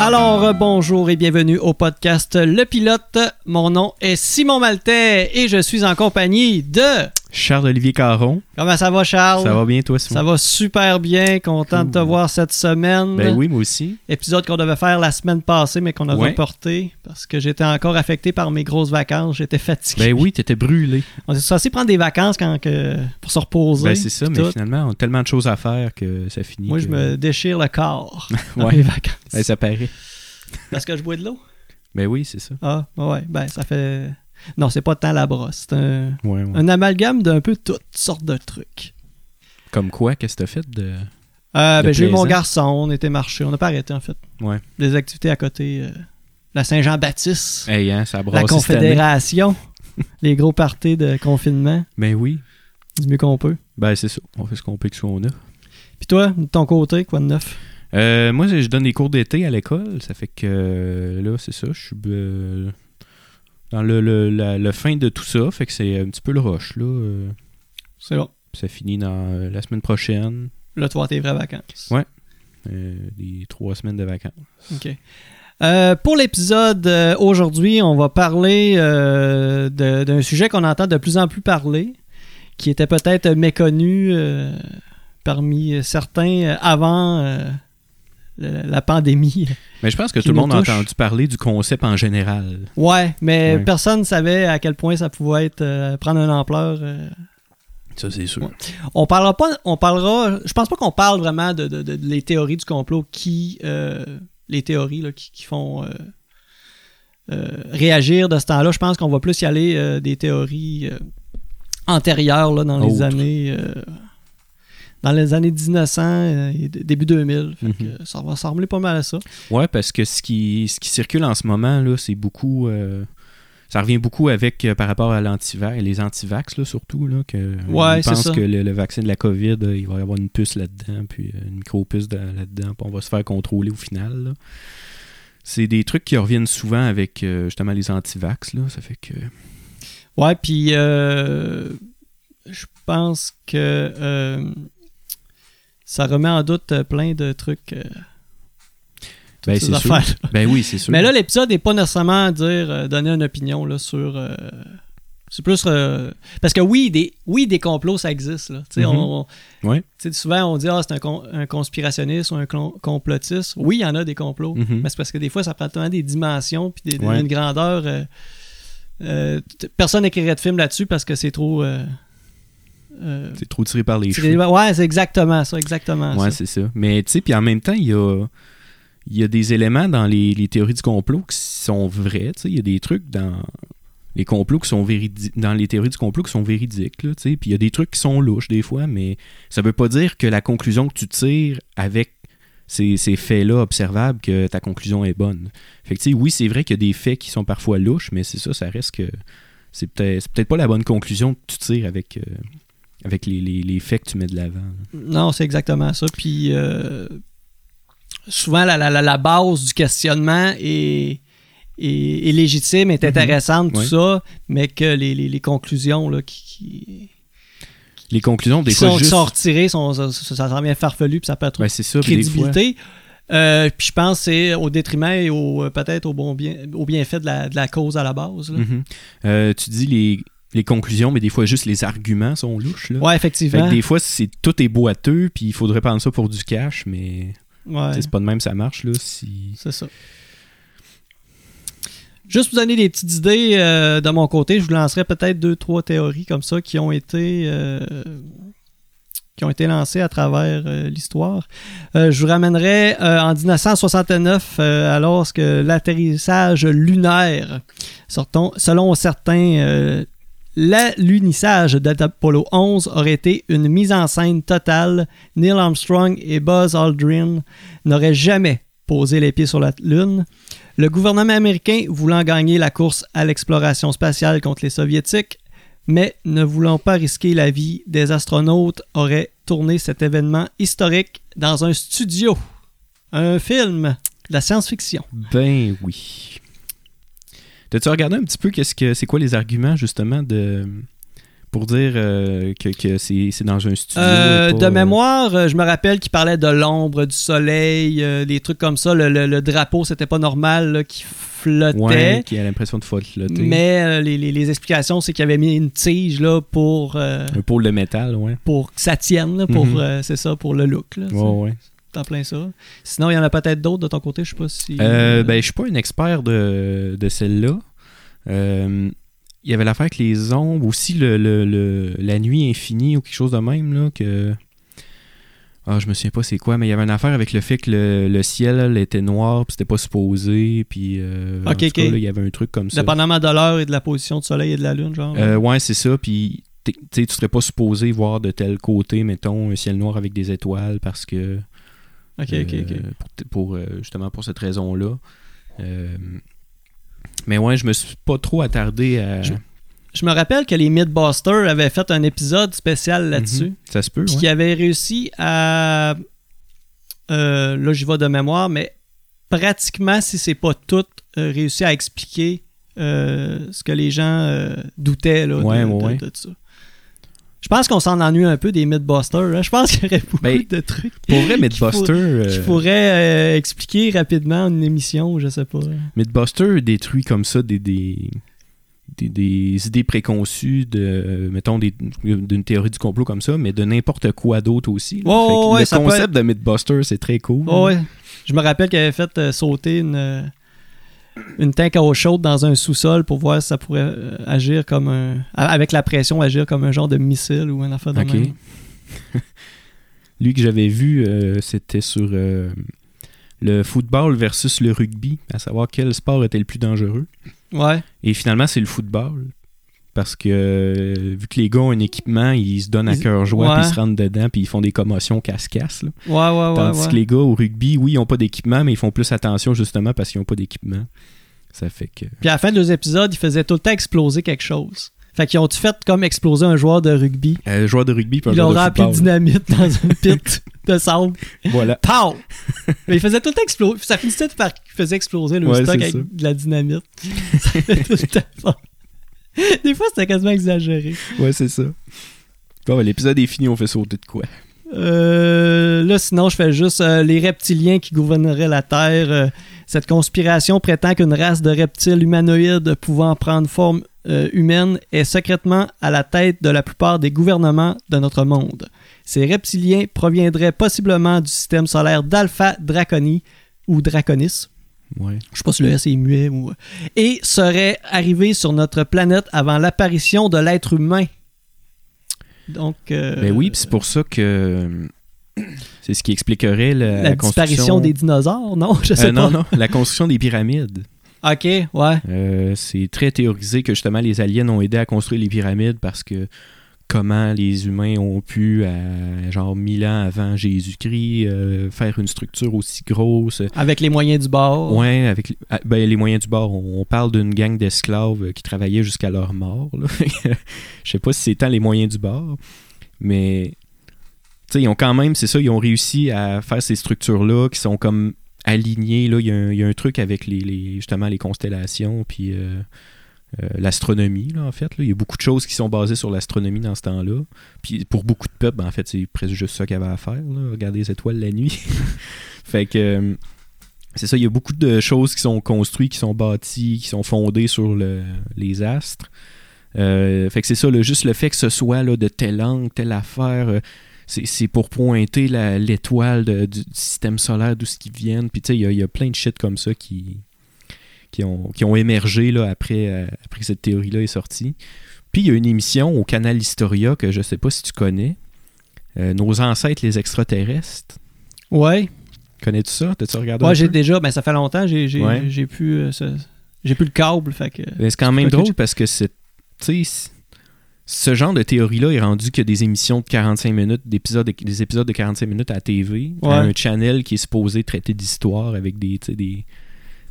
Alors, euh, bonjour et bienvenue au podcast Le Pilote. Mon nom est Simon Maltais et je suis en compagnie de... Charles-Olivier Caron. Comment ça va, Charles? Ça va bien, toi, Simon? Ça va super bien. Content de te voir cette semaine. Ben oui, moi aussi. Épisode qu'on devait faire la semaine passée, mais qu'on a Ouais. reporté parce que j'étais encore affecté par mes grosses vacances. J'étais fatigué. Ben oui, t'étais brûlé. On est censé prendre des vacances quand que, pour se reposer. Ben c'est ça, mais tout. finalement, on a tellement de choses à faire que ça finit. Moi, que- je me déchire le corps dans Ouais. mes vacances. Ben, ça paraît. Parce que je bois de l'eau. Ben oui, c'est ça. Ah, ouais, ben ça fait. Non, c'est pas tant la brosse. C'est un, Ouais, ouais. un amalgame d'un peu toutes sortes de trucs. Comme quoi, qu'est-ce que t'as fait de. Euh, ben, j'ai eu mon garçon, on était marché. On n'a pas arrêté, en fait. Ouais. Des activités à côté. euh, la Saint-Jean-Baptiste, Hey, hein, ça la. Confédération, les gros parties de confinement, Ben oui. du mieux qu'on peut. Ben c'est ça. On fait ce qu'on peut avec ce qu'on a. Puis toi, de ton côté, quoi de neuf? Euh, moi, je je donne des cours d'été à l'école. Ça fait que euh, là, c'est ça. Je suis euh, dans le, le, la, fin de tout ça. Fait que c'est un petit peu le rush, là. euh, C'est bon. ça finit dans euh, la semaine prochaine. Là, tu vas tes vraies vacances. Ouais. Euh, des trois semaines de vacances. OK. Euh, pour l'épisode euh, aujourd'hui, on va parler euh, d'un sujet qu'on entend de plus en plus parler, qui était peut-être méconnu euh, parmi certains euh, avant la pandémie. Mais je pense que tout le monde a entendu parler du concept en général. Ouais, mais Ouais. personne ne savait à quel point ça pouvait être euh, prendre une ampleur. euh. Ça, c'est sûr. Ouais. On parlera pas, on parlera. Je pense pas qu'on parle vraiment de, de- de- de les théories du complot qui, euh, les théories là, qui, qui font réagir de ce temps-là. Je pense qu'on va plus y aller des théories antérieures là, dans les années, dans les années 1900 euh, et début 2000. Fait Mhm. que ça va ressembler pas mal à ça. Ouais, parce que ce qui, ce qui circule en ce moment, là, c'est beaucoup. euh, ça revient beaucoup avec euh, par rapport à l'antivax, les antivax, là, surtout. Là, que, Ouais, pensent ça. que le, le vaccin de la COVID, il va y avoir une puce là-dedans, puis une micro-puce de- là-dedans, puis on va se faire contrôler au final. là. C'est des trucs qui reviennent souvent avec euh, justement les antivax. Là, ça fait que. Ouais, puis je pense que ça remet en doute euh, plein de trucs. euh, Ben, ces c'est sûr. Ben oui, c'est sûr. Mais là, l'épisode n'est pas nécessairement à dire euh, donner une opinion là, sur. euh, c'est plus. parce que oui, des, oui, des complots, ça existe. Là. Mhm. on- Ouais. souvent, on dit ah, c'est un, con- un conspirationniste ou un complotiste. Oui, il y en a des complots. Mhm. Mais c'est parce que des fois, ça prend tellement des dimensions puis des, Ouais. une grandeur. personne n'écrirait de film là-dessus parce que c'est trop. Euh, C'est trop tiré par les tiré- cheveux. ouais, c'est exactement ça, exactement Ouais, c'est ça. Mais tu sais, puis en même temps, il y a, il y a des éléments dans les, les théories du complot qui sont vrais. Tu sais, il y a des trucs dans les complots qui sont véridiques, dans les théories du complot qui sont véridiques. Là, tu sais. Puis il y a des trucs qui sont louches des fois, mais ça veut pas dire que la conclusion que tu tires avec ces, ces faits-là observables, que ta conclusion est bonne. Fait que oui, c'est vrai qu'il y a des faits qui sont parfois louches, mais c'est ça, ça reste que c'est peut-être peut-être pas la bonne conclusion que tu tires avec, euh, avec les, les- les faits que tu mets de l'avant. Non, c'est exactement ça. Puis euh, souvent, la, la- la- base du questionnement est, est- est légitime, est Mhm. intéressante, tout ça, mais que les, les- conclusions là, qui, qui- Les conclusions, des qui fois, sont, juste... sont retirées, sont, ça, ça, ça s'en vient farfelu, puis ça peut être Ben, ça, crédibilité. Euh, puis je pense que c'est au détriment et au, euh, peut-être au, bon bien, au bienfait de la, de la cause à la base. là. Mhm. Euh, tu dis les, les conclusions, mais des fois juste les arguments sont louches. Là. Ouais, effectivement. des fois, c'est tout est boiteux, puis il faudrait prendre ça pour du cash, mais Ouais, c'est pas de même ça marche. Là, si... c'est ça. Juste vous donner des petites idées euh, de mon côté, je vous lancerai peut-être deux, trois théories comme ça qui ont été, euh, qui ont été lancées à travers euh, l'histoire. Je vous ramènerai en 1969, euh, alors que l'atterrissage lunaire, sortons- selon certains, l'alunissage d'Apollo 11 aurait été une mise en scène totale. Neil Armstrong et Buzz Aldrin n'auraient jamais posé les pieds sur la Lune. Le gouvernement américain voulant gagner la course à l'exploration spatiale contre les soviétiques, mais ne voulant pas risquer la vie des astronautes, aurait tourné cet événement historique dans un studio. Un film de la science-fiction. Ben oui. T'as-tu regardé un petit peu qu'est-ce que c'est quoi les arguments justement de pour dire euh, que, que c'est c'est dans un studio. Euh, pas, de euh, mémoire, euh, je me rappelle qu'il parlait de l'ombre, du soleil, des trucs comme ça. Le, le- le drapeau, c'était pas normal, là, qui flottait. Ouais, qui a l'impression de flotter. Mais les, les- les explications, c'est qu'il avait mis une tige là, pour, Un pôle de métal, ouais. pour que ça tienne, là, pour, Mhm. euh, c'est ça, pour le look. Là, Ouais, ouais. En plein ça. Sinon, il y en a peut-être d'autres de ton côté, je sais pas si. Euh, ben, je suis pas un expert de, de celle-là. Euh, il y avait l'affaire avec les ombres, aussi le, le- le- la nuit infinie ou quelque chose de même, là, que... Ah, je me souviens pas c'est quoi, mais il y avait une affaire avec le fait que le, le ciel était noir, puis c'était pas supposé, puis... euh, en Ok, tout ok. cas, là, il y avait un truc comme ça. Dépendamment de l'heure et de la position du soleil et de la lune, genre. Euh, ouais, c'est ça, puis... tu serais pas supposé voir de tel côté, mettons, un ciel noir avec des étoiles, parce que... ok, ok, ok. euh, pour, pour, euh, justement pour cette raison-là. Euh, mais ouais, je me suis pas trop attardé à. Je- Je me rappelle que les Mythbusters avaient fait un épisode spécial là-dessus. Mhm. Ça se peut, Puis ouais. qui avait réussi à. euh, là, j'y vais de mémoire, mais pratiquement, si c'est pas tout, euh, réussi à expliquer euh, ce que les gens doutaient là, de, Ouais, de- ouais. de ça. Je pense qu'on s'en ennuie un peu des Mythbusters. hein. Je pense qu'il y aurait beaucoup Ben, de trucs Pour vrai, qu'il Mythbuster, faut- euh, faudrait euh, expliquer rapidement en une émission, je sais pas. Mythbuster détruit comme ça des, des, des, des idées préconçues de, mettons, des- d'une théorie du complot comme ça, mais de n'importe quoi d'autre aussi. ouais, le peut concept de Mythbuster, c'est très cool. Oh, ouais. Je me rappelle qu'il avait fait euh, sauter une, une tank à eau chaude dans un sous-sol pour voir si ça pourrait euh, agir comme un. Avec la pression, agir comme un genre de missile ou un affaire de Ok. même. Lui que j'avais vu, euh, c'était sur euh, le football versus le rugby, à savoir quel sport était le plus dangereux. Ouais. Et finalement, c'est le football. Parce que euh, vu que les gars ont un équipement, ils se donnent à Ils- cœur joie, puis ils se rentrent dedans, puis ils font des commotions casse-casse. Ouais, ouais, ouais. Tandis que les gars au rugby, oui, ils n'ont pas d'équipement, mais ils font plus attention justement parce qu'ils n'ont pas d'équipement. Ça fait que. Puis à la fin de deux épisodes, ils faisaient tout le temps exploser quelque chose. Fait qu'ils ont-tu fait comme exploser un joueur de rugby? Un joueur de rugby, puis un Ils l'ont rempli de dynamite dans un pit de sable. Voilà. Pow! Mais il faisait tout le temps exploser. Ça finissait par qu'il faisait exploser le Ouais, stock avec ça. de la dynamite. Ça fait tout le temps. Des fois, c'était quasiment exagéré. Ouais, c'est ça. Bon, ben, l'épisode est fini, on fait sauter de quoi? Euh, là, sinon, je fais juste euh, les reptiliens qui gouverneraient la Terre. Euh, cette conspiration prétend qu'une race de reptiles humanoïdes pouvant prendre forme humaine est secrètement à la tête de la plupart des gouvernements de notre monde. Ces reptiliens proviendraient possiblement du système solaire d'Alpha Draconi ou Draconis. Ouais. Je sais pas si le S est muet ou. Et seraient arrivés sur notre planète avant l'apparition de l'être humain. Donc. euh, Ben oui, c'est pour ça que. euh, C'est ce qui expliquerait la, la, construction... des dinosaures, non? Je sais Euh, pas. non, non, la construction des pyramides. Ok, ouais. Euh, c'est très théorisé que justement les aliens ont aidé à construire les pyramides parce que comment les humains ont pu, à genre 1000 ans avant Jésus-Christ, euh, faire une structure aussi grosse. Avec les moyens du bord. Ouais, avec les- ah, ben, les moyens du bord. On, on parle d'une gang d'esclaves euh, qui travaillaient jusqu'à leur mort. Je sais pas si c'est tant les moyens du bord, mais tu sais, ils ont quand même, c'est ça, ils ont réussi à faire ces structures-là qui sont comme alignées. Là. Il, y a un, il y a un truc avec les, les- justement les constellations, puis euh, euh, l'astronomie, là, en fait. là. Il y a beaucoup de choses qui sont basées sur l'astronomie dans ce temps-là. Puis pour beaucoup de peuples, en fait, c'est presque juste ça qu'il y avait à faire, regarder les étoiles la nuit. fait que euh, c'est ça, il y a beaucoup de choses qui sont construites, qui sont bâties, qui sont fondées sur le- les astres. Euh, fait que c'est ça, juste le fait que ce soit de tel angle, telle affaire, euh, c'est pour pointer l'étoile du système solaire, d'où ce qui viennent. Puis tu sais, il y, y a plein de shit comme ça qui, qui, ont, qui ont émergé là, après, euh, après que cette théorie-là est sortie. Puis il y a une émission au canal Historia que je sais pas si tu connais. Euh, Nos ancêtres les extraterrestres. Ouais. Connais-tu ça? T'as-tu regardé Ouais, j'ai déjà, ben ça fait longtemps, j'ai j'ai Ouais. plus euh, j'ai plus le câble, fait que Mais c'est quand même drôle que- parce que c'est. Tu sais, c- ce genre de théorie-là est rendu que des émissions de 45 minutes, d'épisodes, des épisodes de 45 minutes à la TV, Ouais. à un channel qui est supposé traiter d'histoire avec des, des,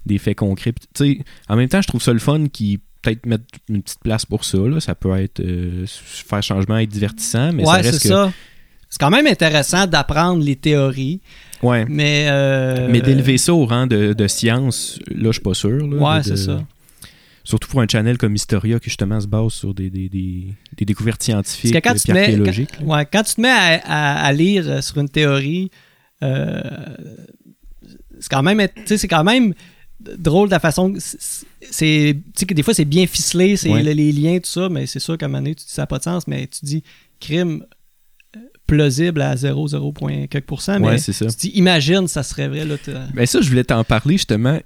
des faits concrets. Puis, Tu sais, en même temps, je trouve ça le fun qui peut-être mettre une petite place pour ça. Là. Ça peut être euh, faire changement, être divertissant, mais ça reste c'est que. ça. C'est quand même intéressant d'apprendre les théories, Ouais. mais euh, Mais d'élever ça au rang de, de science, là, je suis pas sûr. là, Ouais, de- c'est ça. Surtout pour un channel comme Historia qui justement se base sur des, des, des, des découvertes scientifiques quand et archéologiques. quand, ouais, quand tu te mets à, à- à lire euh, sur une théorie, euh, c'est quand même, c'est quand même drôle de la façon. c'est- C'est, tu sais que des fois c'est bien ficelé, c'est Ouais. le- les liens tout ça, mais c'est sûr qu'à un moment donné tu dis ça n'a pas de sens, mais tu dis crime euh, plausible à 0, 0, point quelques mais Ouais, ça. tu dis imagine ça serait vrai là. t'as- Ben ça, je voulais t'en parler justement.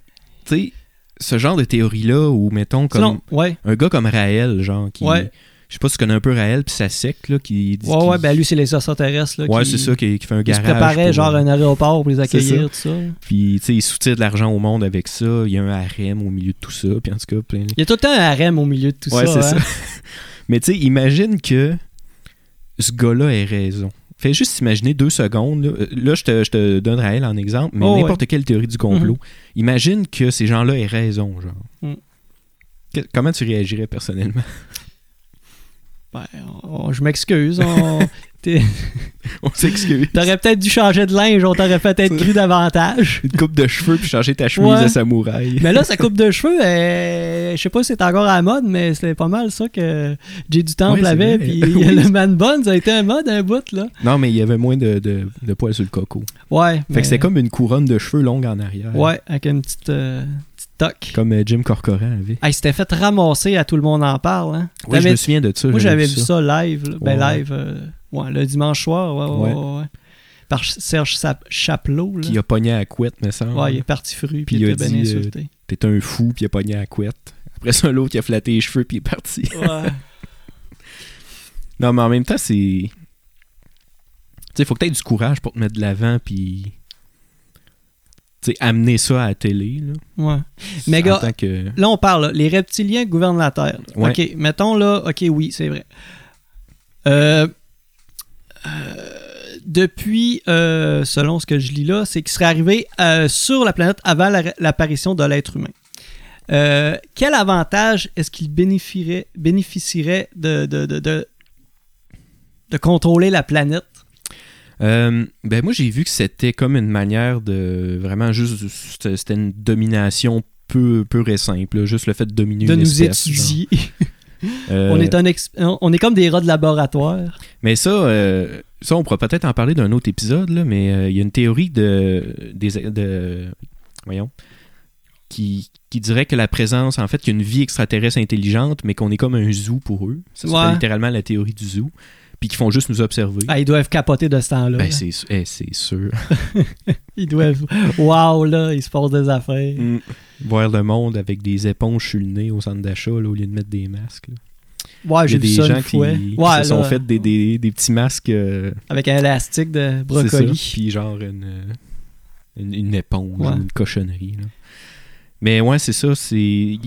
Tu sais, ce genre de théorie-là où, mettons, comme Sinon, ouais, un gars comme Raël, genre, qui. Ouais. Je sais pas si tu connais un peu Raël, puis sa secte, là, qui dit. ouais, ouais, ben lui c'est les extraterrestres là. Ouais, qui- c'est ça, qui, qui fait un qui se garage. préparait pour, genre euh, un aéroport pour les accueillir, tout ça. Puis, tu sais, il soutient de l'argent au monde avec ça. Il y a un harem au milieu de tout ça. Puis, en tout cas, plein Il y a tout le temps un harem au milieu de tout Ouais, ça. c'est hein. ça. Mais tu sais, imagine que ce gars-là ait raison. Fais juste imaginer deux secondes. Là, Euh, Là, je, te, je te donne Raël en exemple, mais Oh, n'importe quelle théorie du complot. Mhm. Imagine que ces gens-là aient raison, genre. Mm. Que- comment tu réagirais personnellement? Ben, on- je m'excuse. On... On s'excuse. T'aurais peut-être dû changer de linge, on t'aurait peut-être cru davantage. Une coupe de cheveux puis changer ta chemise Ouais. de samouraï. Mais là, sa coupe de cheveux, euh, je sais pas si c'est encore à la mode, mais c'était pas mal ça que Jay du Temple Ouais, avait. Puis Oui. le man bun, ça a été un mode, un bout, là. Non, mais il y avait moins de, de, de poils sur le coco. Ouais. Fait mais- que c'était comme une couronne de cheveux longue en arrière. Ouais, avec une petite, euh, Comme euh, Jim Corcoran avait. Ah, il s'était fait ramasser à tout le monde en parle. Hein. Ouais, je me souviens de ça. Moi, j'avais vu ça. live. là. Ben, Ouais. live. euh, ouais, le dimanche soir. Ouais, ouais. Par Serge Sap- Chapelot. Là. Qui a pogné à la couette, me semble. Ouais, il est parti fru, puis il il a était bien dit, euh, insulté. T'es un fou, puis il a pogné à la couette. Après ça, l'autre, il a flatté les cheveux, puis il est parti. Ouais. non, mais en même temps, c'est. Tu sais, faut que t'aies du courage pour te mettre de l'avant, puis. Tu sais, amener ça à la télé, là. ouais. Mais gars, que. Là, on parle, là, les reptiliens gouvernent la Terre. Ouais. OK, mettons là, OK, oui, c'est vrai. Euh, euh, depuis, euh, selon ce que je lis là, c'est qu'ils seraient arrivés euh, sur la planète avant la- l'apparition de l'être humain. Quel avantage est-ce qu'ils bénéficieraient, bénéficieraient de, de, de, de, de contrôler la planète? Euh, ben, moi, j'ai vu que c'était comme une manière de. Vraiment, juste. C'était une domination peu, peu et simple, là, juste le fait de dominer De une nous espèce, étudier. Euh, on, est un ex- on est comme des rats de laboratoire. Mais ça, euh, ça, on pourra peut-être en parler d'un autre épisode, là, mais euh, il y a une théorie de, des, de voyons, qui, qui dirait que la présence, en fait, qu'il y a une vie extraterrestre intelligente, mais qu'on est comme un zoo pour eux. Ça s'appelle Ouais. littéralement la théorie du zoo. Puis qu'ils font juste nous observer. Ah, ils doivent capoter de ce temps-là. Ben, là. c'est eh, c'est sûr. Ils doivent. Waouh, là, il se passe des affaires. Mm. Voir le monde avec des éponges sur le nez au centre d'achat, là, au lieu de mettre des masques. là. Ouais, Il y j'ai des ça gens qui, fois. qui Ouais, se sont fait des, des, des petits masques. euh, Avec un élastique de brocoli. ça. Puis genre une, euh, une, une éponge Ouais. ou une cochonnerie. là. Mais ouais, c'est ça. C'est, il,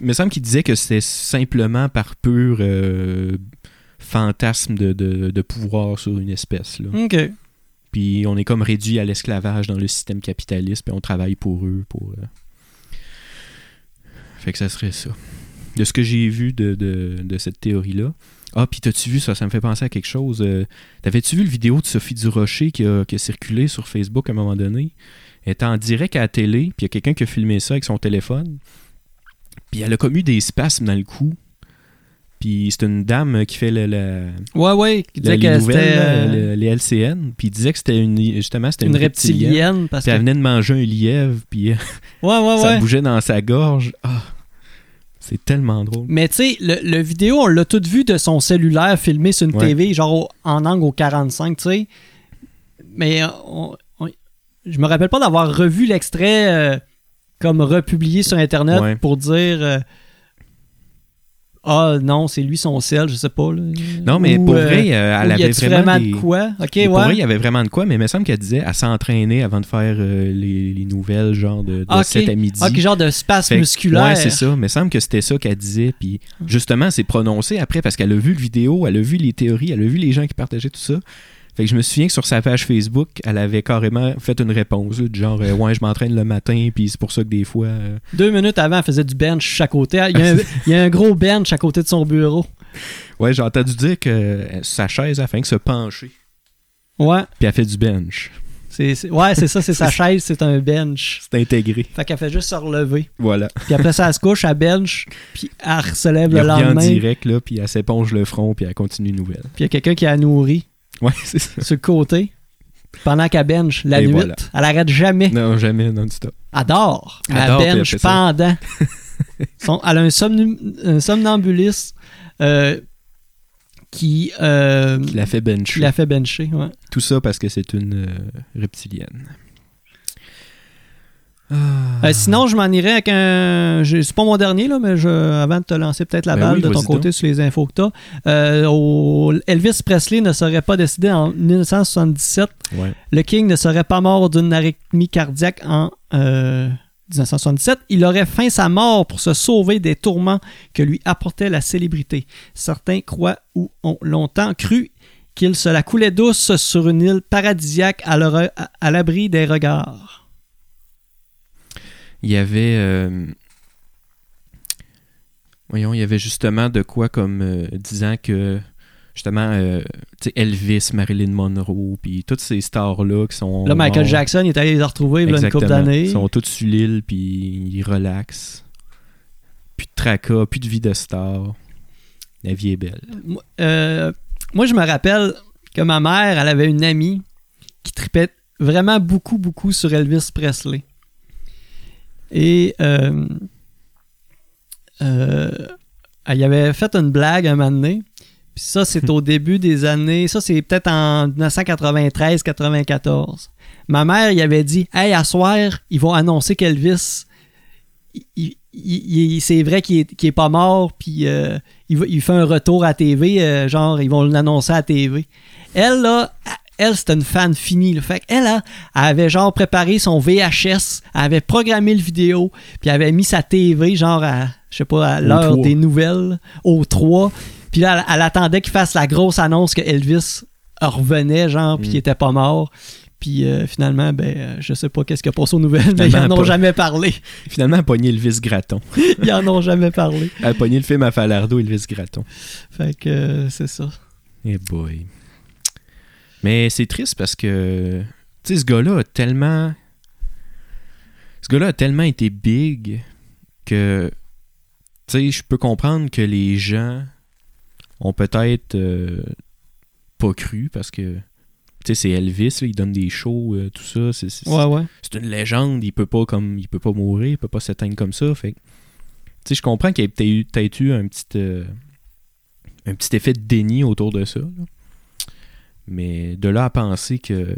il me semble qu'il disait que c'était simplement par pur euh, fantasme de, de, de pouvoir sur une espèce. Là. Ok. Puis on est comme réduit à l'esclavage dans le système capitaliste, puis on travaille pour eux. pour euh. Fait que ça serait ça. De ce que j'ai vu de, de, de cette théorie-là. Ah, puis t'as-tu vu ça? Ça me fait penser à quelque chose. Euh, T'avais-tu vu le vidéo de Sophie Durocher qui a, qui a circulé sur Facebook à un moment donné? Elle était en direct à la télé, puis il y a quelqu'un qui a filmé ça avec son téléphone. Puis elle a comme eu des spasmes dans le cou. Puis c'est une dame qui fait le, Ouais, ouais. Qui disait les que nouvelles, c'était là, euh, le- les LCN, puis il disait que c'était une, justement, c'était une une, reptilienne. reptilienne. Parce Puis que... elle venait de manger un lièvre, puis euh, Ouais, ouais, ça ouais. bougeait dans sa gorge. Ah, c'est tellement drôle. Mais tu sais, le, le vidéo, on l'a tout vu de son cellulaire filmé sur une Ouais. TV, genre au- en angle au 45, tu sais. Mais euh, on- on- je me rappelle pas d'avoir revu l'extrait euh, comme republié sur Internet Ouais. pour dire euh, Ah non, c'est lui son sel, je sais pas. là. Non, mais Ou, pour euh, vrai, euh, elle avait vraiment, vraiment des... de quoi? Ok, Mais Pour ouais. vrai, il y avait vraiment de quoi, mais il me semble qu'elle disait à s'entraîner avant de faire euh, les, les nouvelles, genre de, de Ah, ok. 7 à midi. Ah, ok, genre de Fait que- musculaire. Ouais, c'est ça. Mais il me semble que c'était ça qu'elle disait. Puis justement, c'est prononcé après parce qu'elle a vu le vidéo, elle a vu les théories, elle a vu les gens qui partageaient tout ça. Fait que je me souviens que sur sa page Facebook, elle avait carrément fait une réponse, là, du genre euh, Ouais, je m'entraîne le matin, puis c'est pour ça que des fois. euh, Deux minutes avant, elle faisait du bench à côté. Il y, a un, il y a un gros bench à côté de son bureau. Ouais, j'ai entendu dire que euh, sa chaise a fait que se pencher. Ouais. Puis elle fait du bench. Ouais, c'est ça, c'est sa chaise, c'est un bench. C'est intégré. Fait qu'elle fait juste se relever. Voilà. Puis après ça, elle se couche, elle bench, puis elle se lève Il le en lendemain. Puis direct, là, puis elle s'éponge le front, puis elle continue une nouvelle. il y a quelqu'un qui la nourrit Ouais, c'est ça. sur le côté pendant qu'elle bench la Et nuit. voilà. Elle arrête jamais. Non, jamais non-stop. Elle dort. Elle bench fait ça. pendant. Son- elle a un, somnu- un somnambuliste euh, qui, euh, Qui la fait bencher. qui la fait bencher. ouais. Tout ça parce que c'est une euh, reptilienne. Euh, sinon, je m'en irais avec un. C'est pas mon dernier, là, mais je, avant de te lancer peut-être la Ben balle oui, de ton côté donc. sur les infos que tu Elvis Presley ne serait pas décédé en 1977. Ouais. Le King ne serait pas mort d'une arythmie cardiaque en euh, 1977. Il aurait feint sa mort pour se sauver des tourments que lui apportait la célébrité. Certains croient ou ont longtemps cru qu'il se la coulait douce sur une île paradisiaque à l'abri des regards. Il y avait. euh, Voyons, il y avait justement de quoi comme euh, disant que. Justement, euh, Elvis, Marilyn Monroe, puis toutes ces stars-là qui sont. Là, Michael morts. Jackson, il est allé les retrouver une couple d'années. Ils sont tous sur l'île, puis ils relaxent. Plus de tracas, plus de vie de star. La vie est belle. Moi, euh, moi, je me rappelle que ma mère, elle avait une amie qui tripait vraiment beaucoup, beaucoup sur Elvis Presley. Et euh, euh, y avait fait une blague un moment donné. Puis ça, c'est au début des années. Ça, c'est peut-être en 1993-94. Ma mère, il avait dit Hey, à soir, ils vont annoncer qu'Elvis, il- il- il- il- c'est vrai qu'il est, qu'il est pas mort, puis euh, il, il fait un retour à TV, euh, genre, ils vont l'annoncer à TV. Elle, là, elle, c'était une fan finie. Là. Fait qu'elle, là, elle avait genre préparé son VHS, elle avait programmé le vidéo, puis elle avait mis sa TV, genre, à, je sais pas, à l'heure 3. des nouvelles, au 3. Puis là, elle, elle attendait qu'il fasse la grosse annonce que Elvis revenait, genre, puis Mm. qu'il était pas mort. Puis euh, finalement, ben, euh, je sais pas qu'est-ce qui a passé aux nouvelles, mais ils Finalement, en ont pas. jamais parlé. Finalement, elle a pogné Elvis Gratton. Ils en ont jamais parlé. Elle a pogné le film à Falardo, Elvis Gratton. Fait que euh, c'est ça. Eh boy. Mais c'est triste parce que, tu sais, ce gars-là a tellement. Ce gars-là a tellement été big que, tu sais, je peux comprendre que les gens ont peut-être euh, pas cru parce que, tu sais, c'est Elvis, là, il donne des shows, euh, tout ça. C'est, c'est- Ouais, ouais. c'est une légende, il peut pas comme il peut pas mourir, il peut pas s'éteindre comme ça. Fait tu sais, je comprends qu'il y ait peut-être eu, peut-être eu un petit euh, un petit effet de déni autour de ça. là. Mais de là à penser que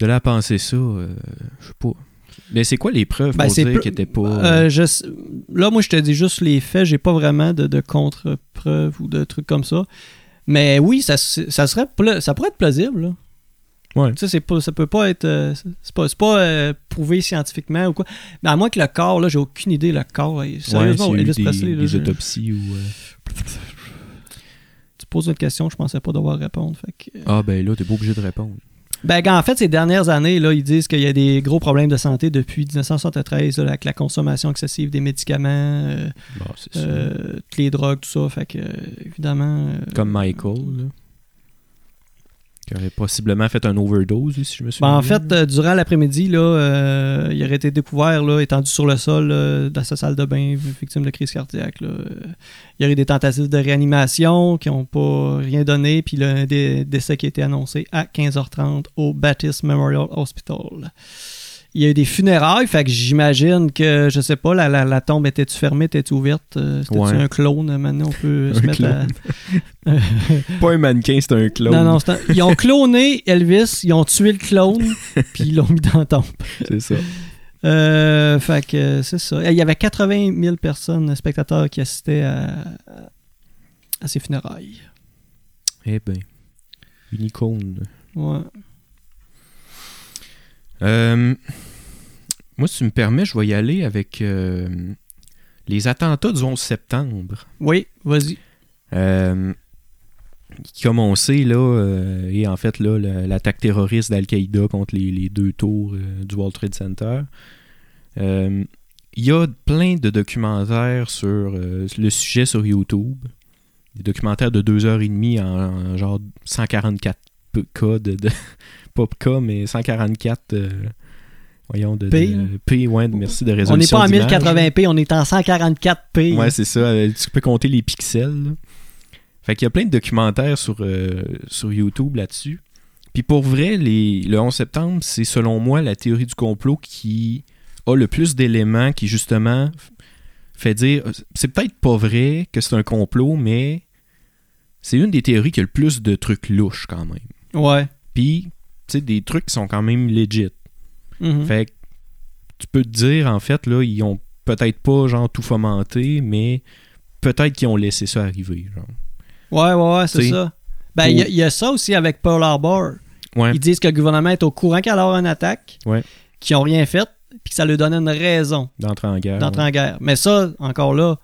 de là à penser ça, euh, je sais pas. Mais c'est quoi les preuves Ben, pour dire qu'il était pas Euh, je sais- Là, moi, je te dis juste les faits. J'ai pas vraiment de, de contre-preuves ou de trucs comme ça. Mais oui, ça, ça serait pla- ça pourrait être plausible. Là. Ouais. Tu sais, c'est pas, ça peut pas être. euh, c'est pas, c'est pas euh, prouvé scientifiquement ou quoi. Mais à moins que le corps, là, j'ai aucune idée, le corps. euh, Ouais, Sérieusement, eu Elvis des, Presley, là, des autopsies ou euh, poses une question, je pensais pas devoir répondre. Fait que, euh, Ah ben là, t'es pas obligé de répondre. Ben, en fait, ces dernières années, là, ils disent qu'il y a des gros problèmes de santé depuis 1973, là, avec la consommation excessive des médicaments, euh, Bon, c'est ça. euh, toutes les drogues, tout ça. Fait que, euh, évidemment. euh, Comme Michael, là. Qui aurait possiblement fait un overdose, si je me Ben, souviens. en bien. fait, euh, durant l'après-midi, là, euh, il aurait été découvert là, étendu sur le sol là, dans sa salle de bain, victime de crise cardiaque. là. Euh, Il y aurait eu des tentatives de réanimation qui n'ont pas rien donné, puis le dé- décès qui a été annoncé à 15h30 au Baptist Memorial Hospital. Il y a eu des funérailles, fait que j'imagine que, je sais pas, la, la, la tombe était-tu fermée, était-tu ouverte? euh, C'était-tu Ouais. un clone? Maintenant, on peut se Un mettre à... Pas un mannequin, c'est un clone. Non, non, un- ils ont cloné Elvis, ils ont tué le clone, puis ils l'ont mis dans la tombe. C'est ça. Euh, fait que c'est ça. Il y avait 80 000 personnes, spectateurs, qui assistaient à, à ces funérailles. Eh ben. Une icône. Ouais. Euh, moi, si tu me permets, je vais y aller avec euh, les attentats du 11 septembre. Oui, vas-y. Euh, comme on sait, là, euh, et en fait, là, la- l'attaque terroriste d'Al-Qaïda contre les, les deux tours du World Trade Center. Il y a plein de documentaires sur le sujet sur YouTube. Des documentaires de deux heures et demie en, en genre 144 p- cas de, de- pas cas, mais 144 euh, voyons de, P, de- là. P, ouais, merci de On n'est résolution. pas en d'image. 1080p, on est en 144p. Ouais, c'est ça. euh, Tu peux compter les pixels. là. Fait qu'il y a plein de documentaires sur, euh, sur YouTube là-dessus. Puis pour vrai, les, le 11 septembre, c'est selon moi la théorie du complot qui a le plus d'éléments qui justement fait dire c'est peut-être pas vrai que c'est un complot, mais c'est une des théories qui a le plus de trucs louches quand même. Ouais. Puis, tu sais, des trucs qui sont quand même legit. Mhm. Fait que tu peux te dire, en fait, là, ils ont peut-être pas, genre, tout fomenté, mais peut-être qu'ils ont laissé ça arriver, genre. Ouais, ouais, ouais, c'est ça. Ben, il y, a- pour- il y a ça aussi avec Pearl Harbor. Ouais. Ils disent que le gouvernement est au courant qu'il y a une attaque, Ouais. qu'ils n'ont rien fait, puis que ça lui donnait une raison D'entrer en guerre. d'entrer ouais. en guerre. Mais ça, encore là,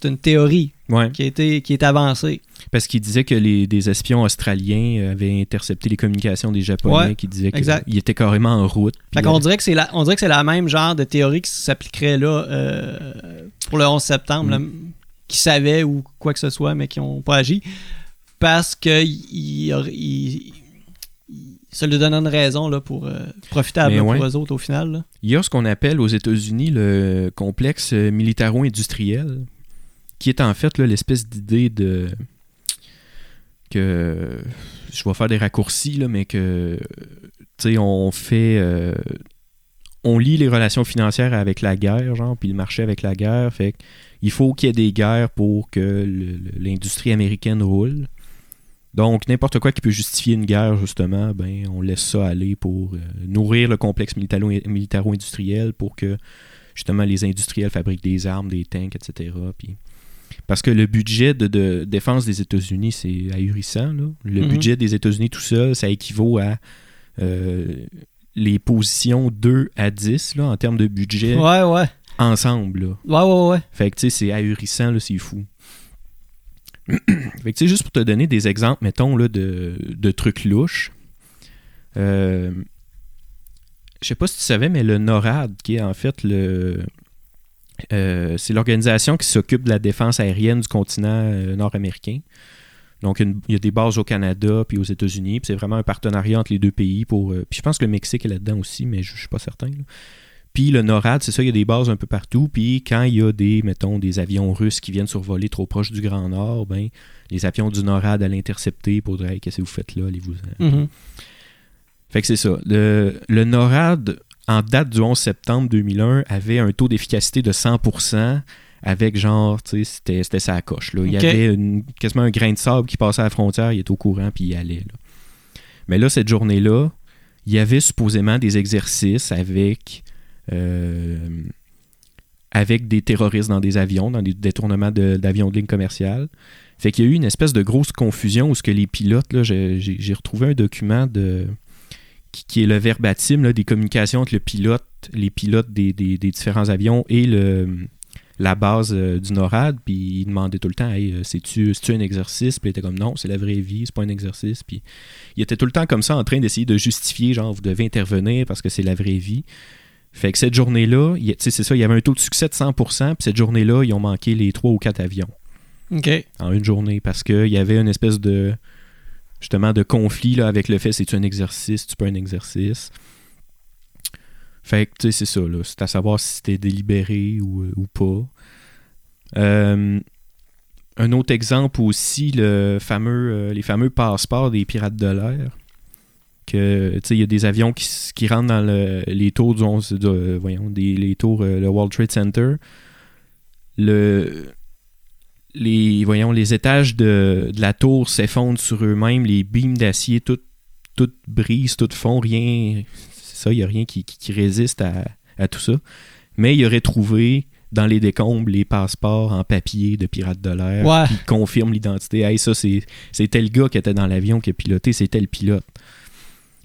c'est une théorie Ouais. qui a été, qui est avancée. Parce qu'ils disaient que les, des espions australiens avaient intercepté les communications des Japonais, Ouais, qui disaient qu'ils étaient carrément en route. Fait euh, dirait que c'est la, on dirait que c'est la même genre de théorie qui s'appliquerait là euh, pour le 11 septembre, Mm. là, qui savaient ou quoi que ce soit, mais qui n'ont pas agi. Parce que il, il- il- ça lui donne une raison là, pour euh, profitable ouais. pour eux autres au final. là. Il y a ce qu'on appelle aux États-Unis le complexe militaro-industriel, qui est en fait l'espèce d'idée de. Je vais faire des raccourcis, mais que. On fait. euh, on lie les relations financières avec la guerre, genre, puis le marché avec la guerre. Fait il faut qu'il y ait des guerres pour que l'industrie américaine roule. Donc, n'importe quoi qui peut justifier une guerre, justement, ben, on laisse ça aller pour euh, nourrir le complexe militaro- militaro-industriel pour que, justement, les industriels fabriquent des armes, des tanks, etc. Puis... Parce que le budget de, de défense des États-Unis, c'est ahurissant. là. Le Mhm. budget des États-Unis tout seul, ça équivaut à euh, les positions 2 à 10 là, en termes de budget Ouais, ouais. ensemble. là. Ouais, ouais, ouais. Fait que tu sais, c'est ahurissant, c'est fou. fait que tu sais, juste pour te donner des exemples, mettons, là, de, de trucs louches. Euh, je sais pas si tu savais, mais le NORAD, qui est en fait le. Euh, c'est l'organisation qui s'occupe de la défense aérienne du continent euh, nord-américain. Donc, une- il y a des bases au Canada puis aux États-Unis. Puis c'est vraiment un partenariat entre les deux pays pour. euh, puis je pense que le Mexique est là-dedans aussi, mais je, je suis pas certain. là. Puis le NORAD, c'est ça, il y a des bases un peu partout. Puis quand il y a des, mettons, des avions russes qui viennent survoler trop proche du Grand Nord, ben, les avions du NORAD allaient intercepter pour dire Hey, qu'est-ce que vous faites là, allez-vous. Mhm. Fait que c'est ça. Le, le NORAD, en date du 11 septembre 2001, avait un taux d'efficacité de 100% avec genre, tu sais, c'était, c'était sa coche. Là. Il y avait une- quasiment un grain de sable qui passait à la frontière, il était au courant, puis il allait. là. Mais là, cette journée-là, il y avait supposément des exercices avec, euh, avec des terroristes dans des avions, dans des détournements d'avions de ligne commerciale. Fait qu'il y a eu une espèce de grosse confusion où ce que les pilotes, là, j'ai retrouvé un document de qui, qui est le verbatim là, des communications entre le pilote, les pilotes des, des- des différents avions et le, la base euh, du NORAD, puis il demandait tout le temps hey, euh, c'est-tu, un exercice? Puis il était comme non, c'est la vraie vie, c'est pas un exercice. Puis il était tout le temps comme ça en train d'essayer de justifier genre vous devez intervenir parce que c'est la vraie vie. Fait que cette journée-là, c'est ça, il y avait un taux de succès de 100%, puis cette journée-là, ils ont manqué les trois ou quatre avions OK. en une journée parce qu'il y avait une espèce de justement de conflit là, avec le fait c'est-tu un exercice, tu pas un exercice. Fait que tu sais, c'est ça, là. C'est à savoir si c'était délibéré ou, euh, ou pas. Euh, un autre exemple aussi, le fameux, euh, les fameux passeports des pirates de l'air. Que, tu sais, il y a des avions qui, qui rentrent dans le- les tours du 11, de- voyons, des, les tours, le World Trade Center. Le, les, voyons, les étages de, de la tour s'effondrent sur eux-mêmes, les beams d'acier, tout, tout brise, tout fond, rien. C'est ça, il n'y a rien qui, qui- qui résiste à, à tout ça. Mais il aurait trouvé dans les décombres les passeports en papier de pirates de l'air Ouais. qui confirment l'identité. Hey, ça, c'est c'est tel gars qui était dans l'avion qui a piloté, c'est tel pilote.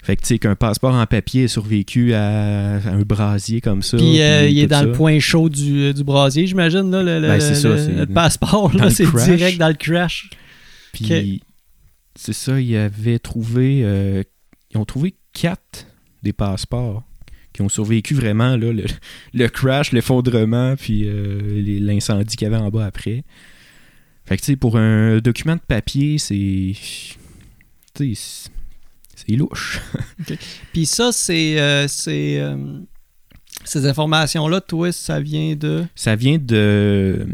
Fait que tu sais qu'un passeport en papier est survécu à, à un brasier comme ça. Puis euh, puis il est dans ça. le point chaud du, du brasier, j'imagine, là, le, Ben, ça, le- passeport, c'est direct dans le crash. Puis c'est ça, ils avaient trouvé. euh, ils ont trouvé quatre des passeports qui ont survécu vraiment là, le, le crash, l'effondrement, puis euh, l'incendie qu'il y avait en bas après. Fait que tu sais, pour un document de papier, c'est. Tu sais, c'est louche. Puis ça, c'est. euh, c'est, euh, ces informations-là, toi, ça vient de? Ça vient de,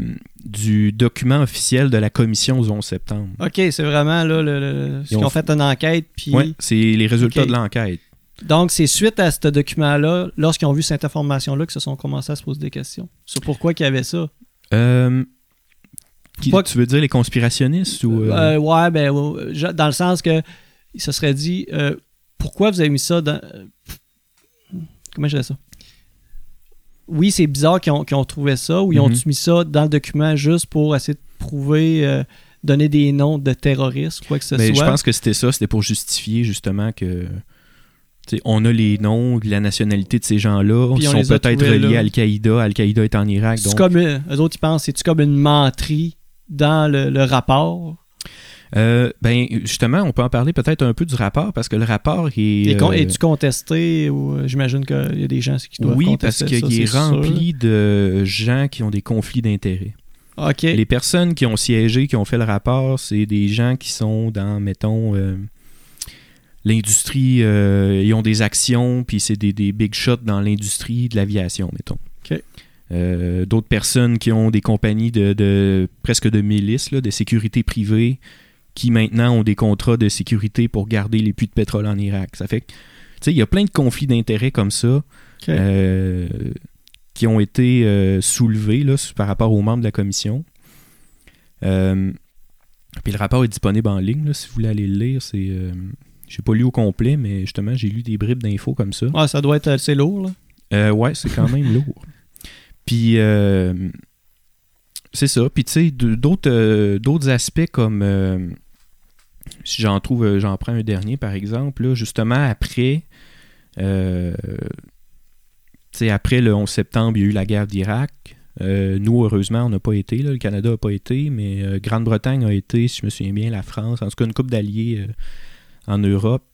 du document officiel de la commission du 11 septembre. OK, c'est vraiment là, le, le- ce Ils ont qu'ils ont fait une enquête. Puis. Ouais, c'est les résultats de l'enquête. Donc, c'est suite à ce document-là, lorsqu'ils ont vu cette information-là, que se sont commencés à se poser des questions. Sur pourquoi qu'il y avait ça? Euh, qui- tu veux dire les conspirationnistes ou euh, Euh, ouais, ben, dans le sens que il se serait dit euh, pourquoi vous avez mis ça dans. euh, Comment je dirais ça? Oui, c'est bizarre qu'ils ont, trouvé ça ou ils ont Mhm. mis ça dans le document juste pour essayer de prouver, euh, donner des noms de terroristes, quoi que ce mais soit. je pense que c'était ça, c'était pour justifier justement que on a les noms, la nationalité de ces gens-là, ils on sont peut-être reliés à Al-Qaïda. Al-Qaïda est en Irak, donc comme, eux autres, ils pensent, c'est-tu comme une menterie dans le, le rapport? Euh, ben justement, on peut en parler peut-être un peu du rapport parce que le rapport est con- euh, Es-tu contesté ou euh, j'imagine qu'il y a des gens qui doivent oui parce qu'il est sûr. rempli de gens qui ont des conflits d'intérêts. OK. Les personnes qui ont siégé, qui ont fait le rapport, c'est des gens qui sont dans, mettons, euh, l'industrie, euh, ils ont des actions, puis c'est des, des big shots dans l'industrie de l'aviation, mettons. Euh, D'autres personnes qui ont des compagnies de, de- presque de milices, là, de sécurité privée, qui maintenant ont des contrats de sécurité pour garder les puits de pétrole en Irak. Ça fait que, tu sais, il y a plein de conflits d'intérêts comme ça. Euh, qui ont été euh, soulevés là, par rapport aux membres de la commission. Euh, puis le rapport est disponible en ligne, là, si vous voulez aller le lire. C'est, j'ai pas lu au complet, mais justement, j'ai lu des bribes d'infos comme ça. Ouais, ça doit être assez lourd. Là. Ouais, c'est quand même lourd. Puis, euh, c'est ça. Puis, tu sais, d'autres, d'autres aspects comme. Si j'en trouve, euh, j'en prends un dernier, par exemple, là, justement, après. euh, après le 11 septembre, il y a eu la guerre d'Irak. Euh, nous, heureusement, on n'a pas été. Là, le Canada n'a pas été, mais Grande-Bretagne a été, si je me souviens bien, la France. En tout cas, une coupe d'alliés en Europe.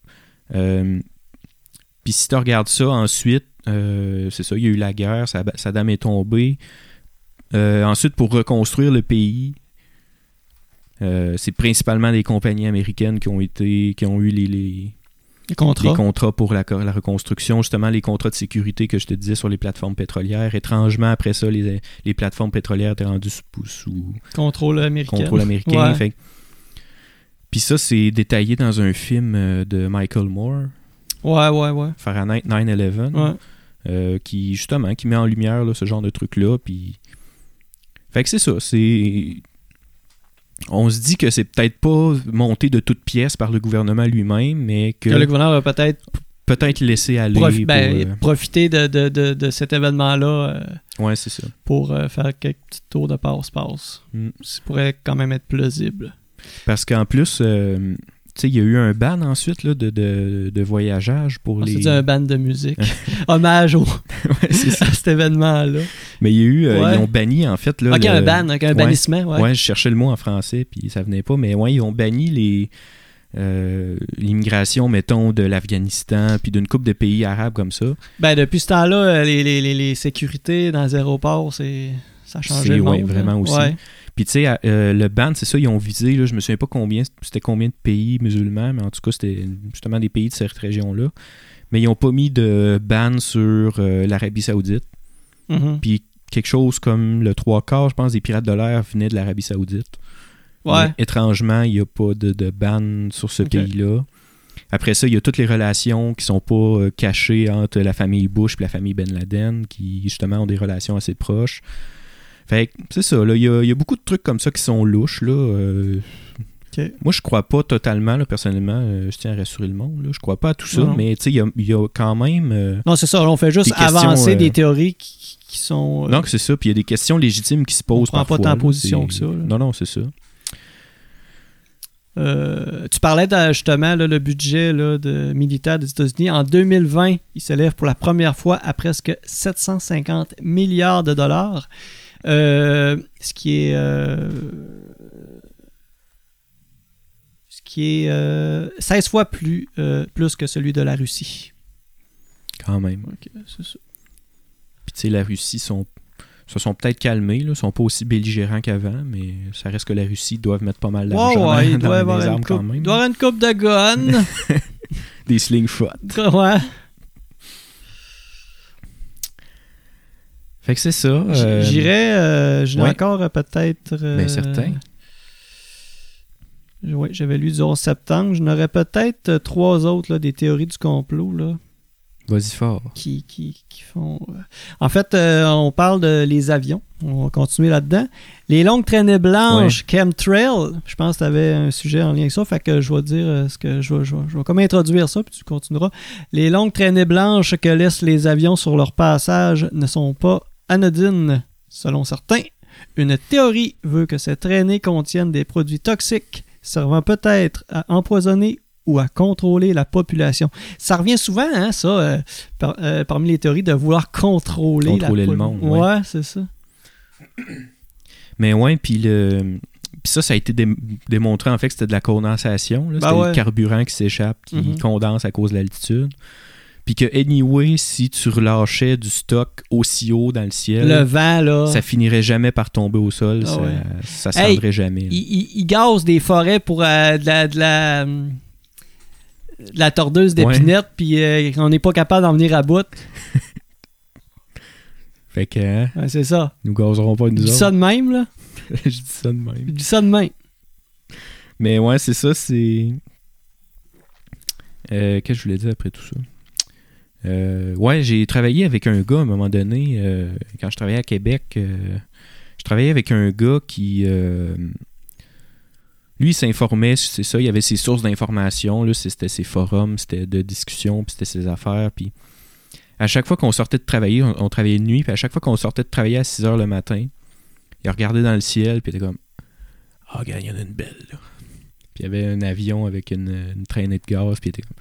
Puis si tu regardes ça ensuite, c'est ça, il y a eu la guerre, Sa- Saddam est tombé. Ensuite, pour reconstruire le pays, euh, c'est principalement des compagnies américaines qui ont été, qui ont eu les, les, Les contrats. les contrats pour la, la reconstruction, justement les contrats de sécurité que je te disais sur les plateformes pétrolières. Étrangement, après ça, les, les plateformes pétrolières étaient rendues sous, sous Contrôle américain. contrôle américain. Ouais. Fait Puis ça, c'est détaillé dans un film euh, de Michael Moore, Ouais, ouais, ouais. Fahrenheit 9-11. ouais. euh, qui justement qui met en lumière là, ce genre de truc là puis fait que c'est ça c'est on se dit que c'est peut-être pas monté de toutes pièces par le gouvernement lui-même mais que Que le gouverneur va peut-être peut-être laisser aller profi- pour, ben, euh, profiter de, de, de, de cet événement-là euh, ouais c'est ça pour euh, faire quelques petits tours de passe-passe. Mm. Ça pourrait quand même être plausible. parce qu'en plus il y a eu un ban ensuite là, de, de, de voyageage pour On les un band de musique. Hommage au, Ouais, c'est ça. à cet événement-là. mais il y a eu euh, Ouais. ils ont banni en fait là, ok, le- un ban, un Ouais. bannissement, ouais. Je cherchais le mot en français, puis ça venait pas. Mais ouais, ils ont banni les euh, l'immigration, mettons, de l'Afghanistan, puis d'une couple de pays arabes comme ça. Ben, depuis ce temps-là, les, les, les, les sécurités dans les aéroports, c'est, ça a changé C'est- ouais, vraiment là. aussi. Puis tu sais, euh, le ban, c'est ça, ils ont visé, là, je me souviens pas combien, c'était combien de pays musulmans, mais en tout cas, c'était justement des pays de cette région-là. Mais ils ont pas mis de ban sur euh, l'Arabie Saoudite. Mhm. Puis quelque chose comme le trois quarts, je pense, des pirates de l'air venaient de l'Arabie Saoudite. Ouais. Mais étrangement, il n'y a pas de, de ban sur ce pays-là. Après ça, il y a toutes les relations qui sont pas euh, cachées entre la famille Bush et la famille Ben Laden, qui justement ont des relations assez proches. Fait que c'est ça, là, il y, a, il y a beaucoup de trucs comme ça qui sont louches. Là, euh. Moi, je crois pas totalement, là, personnellement, euh, je tiens à rassurer le monde, là, je crois pas à tout ça, Non. mais il y a, il y a quand même... euh, Non, c'est ça. on fait juste Des avancer des théories qui, qui sont. Non, c'est ça. Puis il y a des questions légitimes qui se posent prend pas parfois. tant là, position que ça. Non, non, c'est ça. Euh, tu parlais de, justement là, le budget là, de militaire des États-Unis. En 2020, il s'élève pour la première fois à presque 750 milliards de dollars. Euh, ce qui est. euh, ce qui est euh, 16 fois plus, euh, plus que celui de la Russie. Quand même. Ok, c'est ça. Puis tu sais, la Russie sont, se sont peut-être calmés, là, sont pas aussi belligérants qu'avant, mais ça reste que la Russie doit mettre pas mal Ouais, d'argent ouais, il dans, doit dans avoir les armes quand coupe, même. il doit avoir une coupe de gun. Des slingshots. Ouais. Fait que c'est ça. euh, J'irais, euh, j'en ai ouais. encore euh, peut-être. euh, Ben, certain. Oui, j'avais lu du 11 septembre. J'en aurais peut-être euh, trois autres, là, des théories du complot, là, Vas-y fort. qui, qui, qui font. euh, En fait, euh, on parle de les avions. On va continuer là-dedans. Les longues traînées blanches, chemtrail. Je pense que tu avais un sujet en lien avec ça. Fait que je vais dire ce que je vais, je vais, je vais comme introduire ça, puis tu continueras. Les longues traînées blanches que laissent les avions sur leur passage ne sont pas anodines, selon certains. Une théorie veut que ces traînées contiennent des produits toxiques servant peut-être à empoisonner ou à contrôler la population. Ça revient souvent, hein, ça, euh, par- euh, parmi les théories, de vouloir contrôler, Contrôler la le monde, Ouais, ouais. c'est ça. Mais ouais, puis le. Puis ça, ça a été dé- démontré en fait que c'était de la condensation. Ben C'était ouais. le carburant qui s'échappe, qui Mhm. condense à cause de l'altitude. Puis que, anyway, si tu relâchais du stock aussi haut dans le ciel, Le vent, là, ça finirait jamais par tomber au sol. Ah ça, ouais. ça se Hey, rendrait jamais. il, gaze des forêts pour euh, de la... De la de la tordeuse d'épinette, puis euh, on n'est pas capable d'en venir à bout. Fait que, hein, Ouais, c'est ça. nous gazerons pas Je nous dis autres. ça de même, là. Je dis ça de même. Je dis ça de même. Mais ouais, c'est ça, c'est. Euh, Qu'est-ce que je voulais dire après tout ça? Euh, ouais, j'ai travaillé avec un gars à un moment donné, euh, quand je travaillais à Québec. euh, je travaillais avec un gars qui. lui, s'informait, c'est ça, il avait ses sources d'information, là, c'était ses forums, c'était de discussion, puis c'était ses affaires, puis à chaque fois qu'on sortait de travailler, on, travaillait de nuit, puis à chaque fois qu'on sortait de travailler à 6 heures le matin, il regardait dans le ciel, puis il était comme Ah, regarde, il y en a une belle, là. Puis il y avait un avion avec une, une traînée de gaz, puis il était comme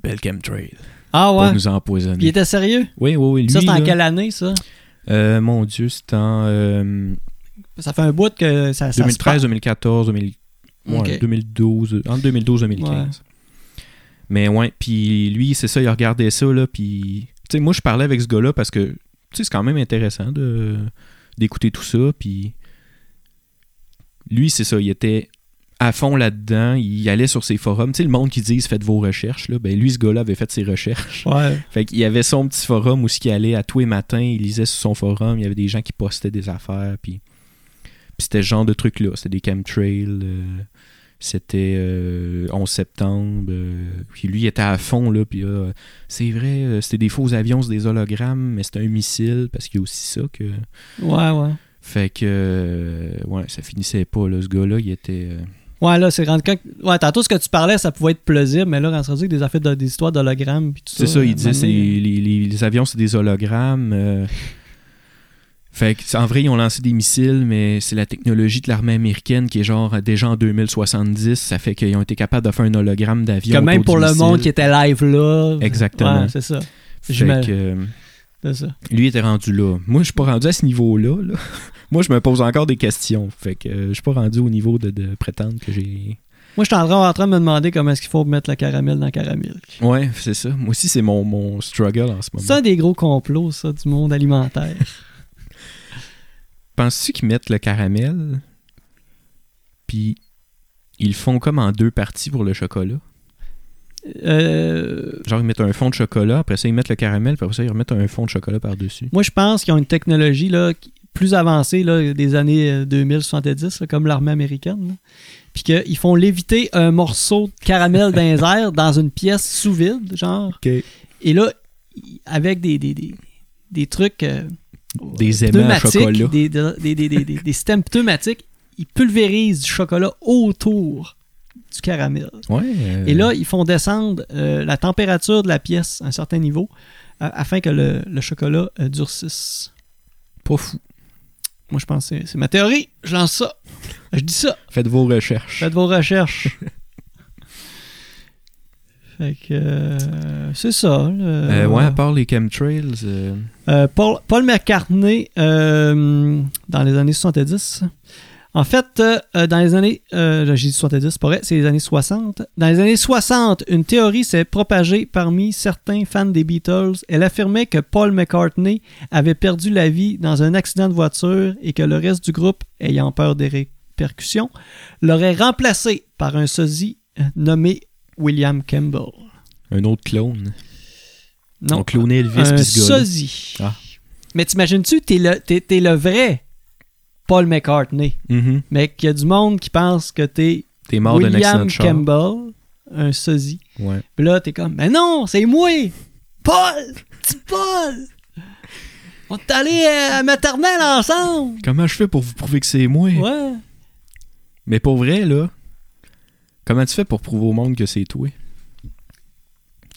Belle chemtrail. Ah Pour ouais? nous empoisonner. Puis il était sérieux? Oui, oui, oui. Lui, ça, c'est en là, quelle année, ça? euh, mon Dieu, c'est en euh, Ça fait un bout que ça, ça se 2013, passe. 2014, 2000, ouais, Ok. 2012, entre 2012 et 2015. Ouais. Mais ouais, puis lui, c'est ça, il regardait ça, là, puis... Tu sais, moi, je parlais avec ce gars-là parce que, tu sais, c'est quand même intéressant de d'écouter tout ça, puis... Lui, c'est ça, il était à fond là-dedans, il allait sur ses forums. Tu sais, le monde qui dit « faites vos recherches », là, ben lui, ce gars-là avait fait ses recherches. Ouais. Fait qu'il y avait son petit forum où ce qu'il allait à tous les matins, il lisait sur son forum, il y avait des gens qui postaient des affaires, puis, puis c'était ce genre de trucs-là. C'était des chemtrails, euh, c'était euh, 11 septembre, euh, puis lui il était à fond, là, puis c'est vrai, euh, c'était des faux avions, c'est des hologrammes, mais c'était un missile, parce qu'il y a aussi ça que... Ouais, ouais. Fait que, euh, ouais, ça finissait pas, là, ce gars-là, il était... Ouais, là, c'est rendu compte. Ouais, tantôt, ce que tu parlais, ça pouvait être plausible, mais là, quand c'est rendu des affaires de- des histoires d'hologrammes, ça. C'est ça, un il disait c'est les, les- les avions, c'est des hologrammes. euh. Fait que, en vrai, ils ont lancé des missiles, mais c'est la technologie de l'armée américaine qui est genre déjà en 2070. Ça fait qu'ils ont été capables de faire un hologramme d'avion. Que même pour le missile. monde qui était live là. Exactement. Ouais, c'est ça. Fait que, euh, C'est ça. lui était rendu là. Moi, je suis pas rendu à ce niveau-là. là. Moi, je me pose encore des questions. Fait que euh, je suis pas rendu au niveau de, de prétendre que j'ai. Moi, je suis en train, en train de me demander comment est-ce qu'il faut mettre le caramel dans le caramel. Ouais, c'est ça. Moi aussi, c'est mon, mon struggle en ce moment. C'est un des gros complots, ça, du monde alimentaire. Penses-tu qu'ils mettent le caramel, puis ils font comme en deux parties pour le chocolat? Euh, Genre, ils mettent un fond de chocolat, après ça, ils mettent le caramel, puis après ça, ils remettent un fond de chocolat par-dessus. moi, je pense qu'ils ont une technologie là, plus avancée là, des années euh, 2070, là, comme l'armée américaine. là. Puis qu'ils font léviter un morceau de caramel dans les airs dans une pièce sous vide, genre. Et là, avec des, des, des, des trucs euh, Des aimants à chocolat. Des, des, des, des, des- des- des systèmes pneumatiques, ils pulvérisent du chocolat autour du caramel. Ouais. euh, Et là, ils font descendre euh, la température de la pièce à un certain niveau euh, afin que le, le chocolat durcisse. Pas fou. Moi, je pense que c'est- ma théorie. Je lance ça. Je dis ça. Faites vos recherches. Faites vos recherches. fait que euh, c'est ça. Euh, ouais, à part les chemtrails, euh, Paul, Paul McCartney, dans les années 70. En fait, euh, euh, dans les années. euh, J'ai dit 70, c'est pas vrai, c'est les années 60. Dans les années 60, une théorie s'est propagée parmi certains fans des Beatles. Elle affirmait que Paul McCartney avait perdu la vie dans un accident de voiture et que le reste du groupe, ayant peur des répercussions, l'aurait remplacé par un sosie nommé William Campbell. Un autre clone. Non. On clonait Elvis un sosie. Ah. Mais t'imagines-tu, t'es le, le vrai Paul McCartney. Mais qu'il y a du monde qui pense que t'es T'es mort William. Campbell, un sosie. Ouais. Puis là, t'es comme, mais non, c'est moi! Paul! C'est Paul! On est allés à maternelle ensemble! Comment je fais pour vous prouver que c'est moi? Ouais. Mais pour vrai, là, comment tu fais pour prouver au monde que c'est toi?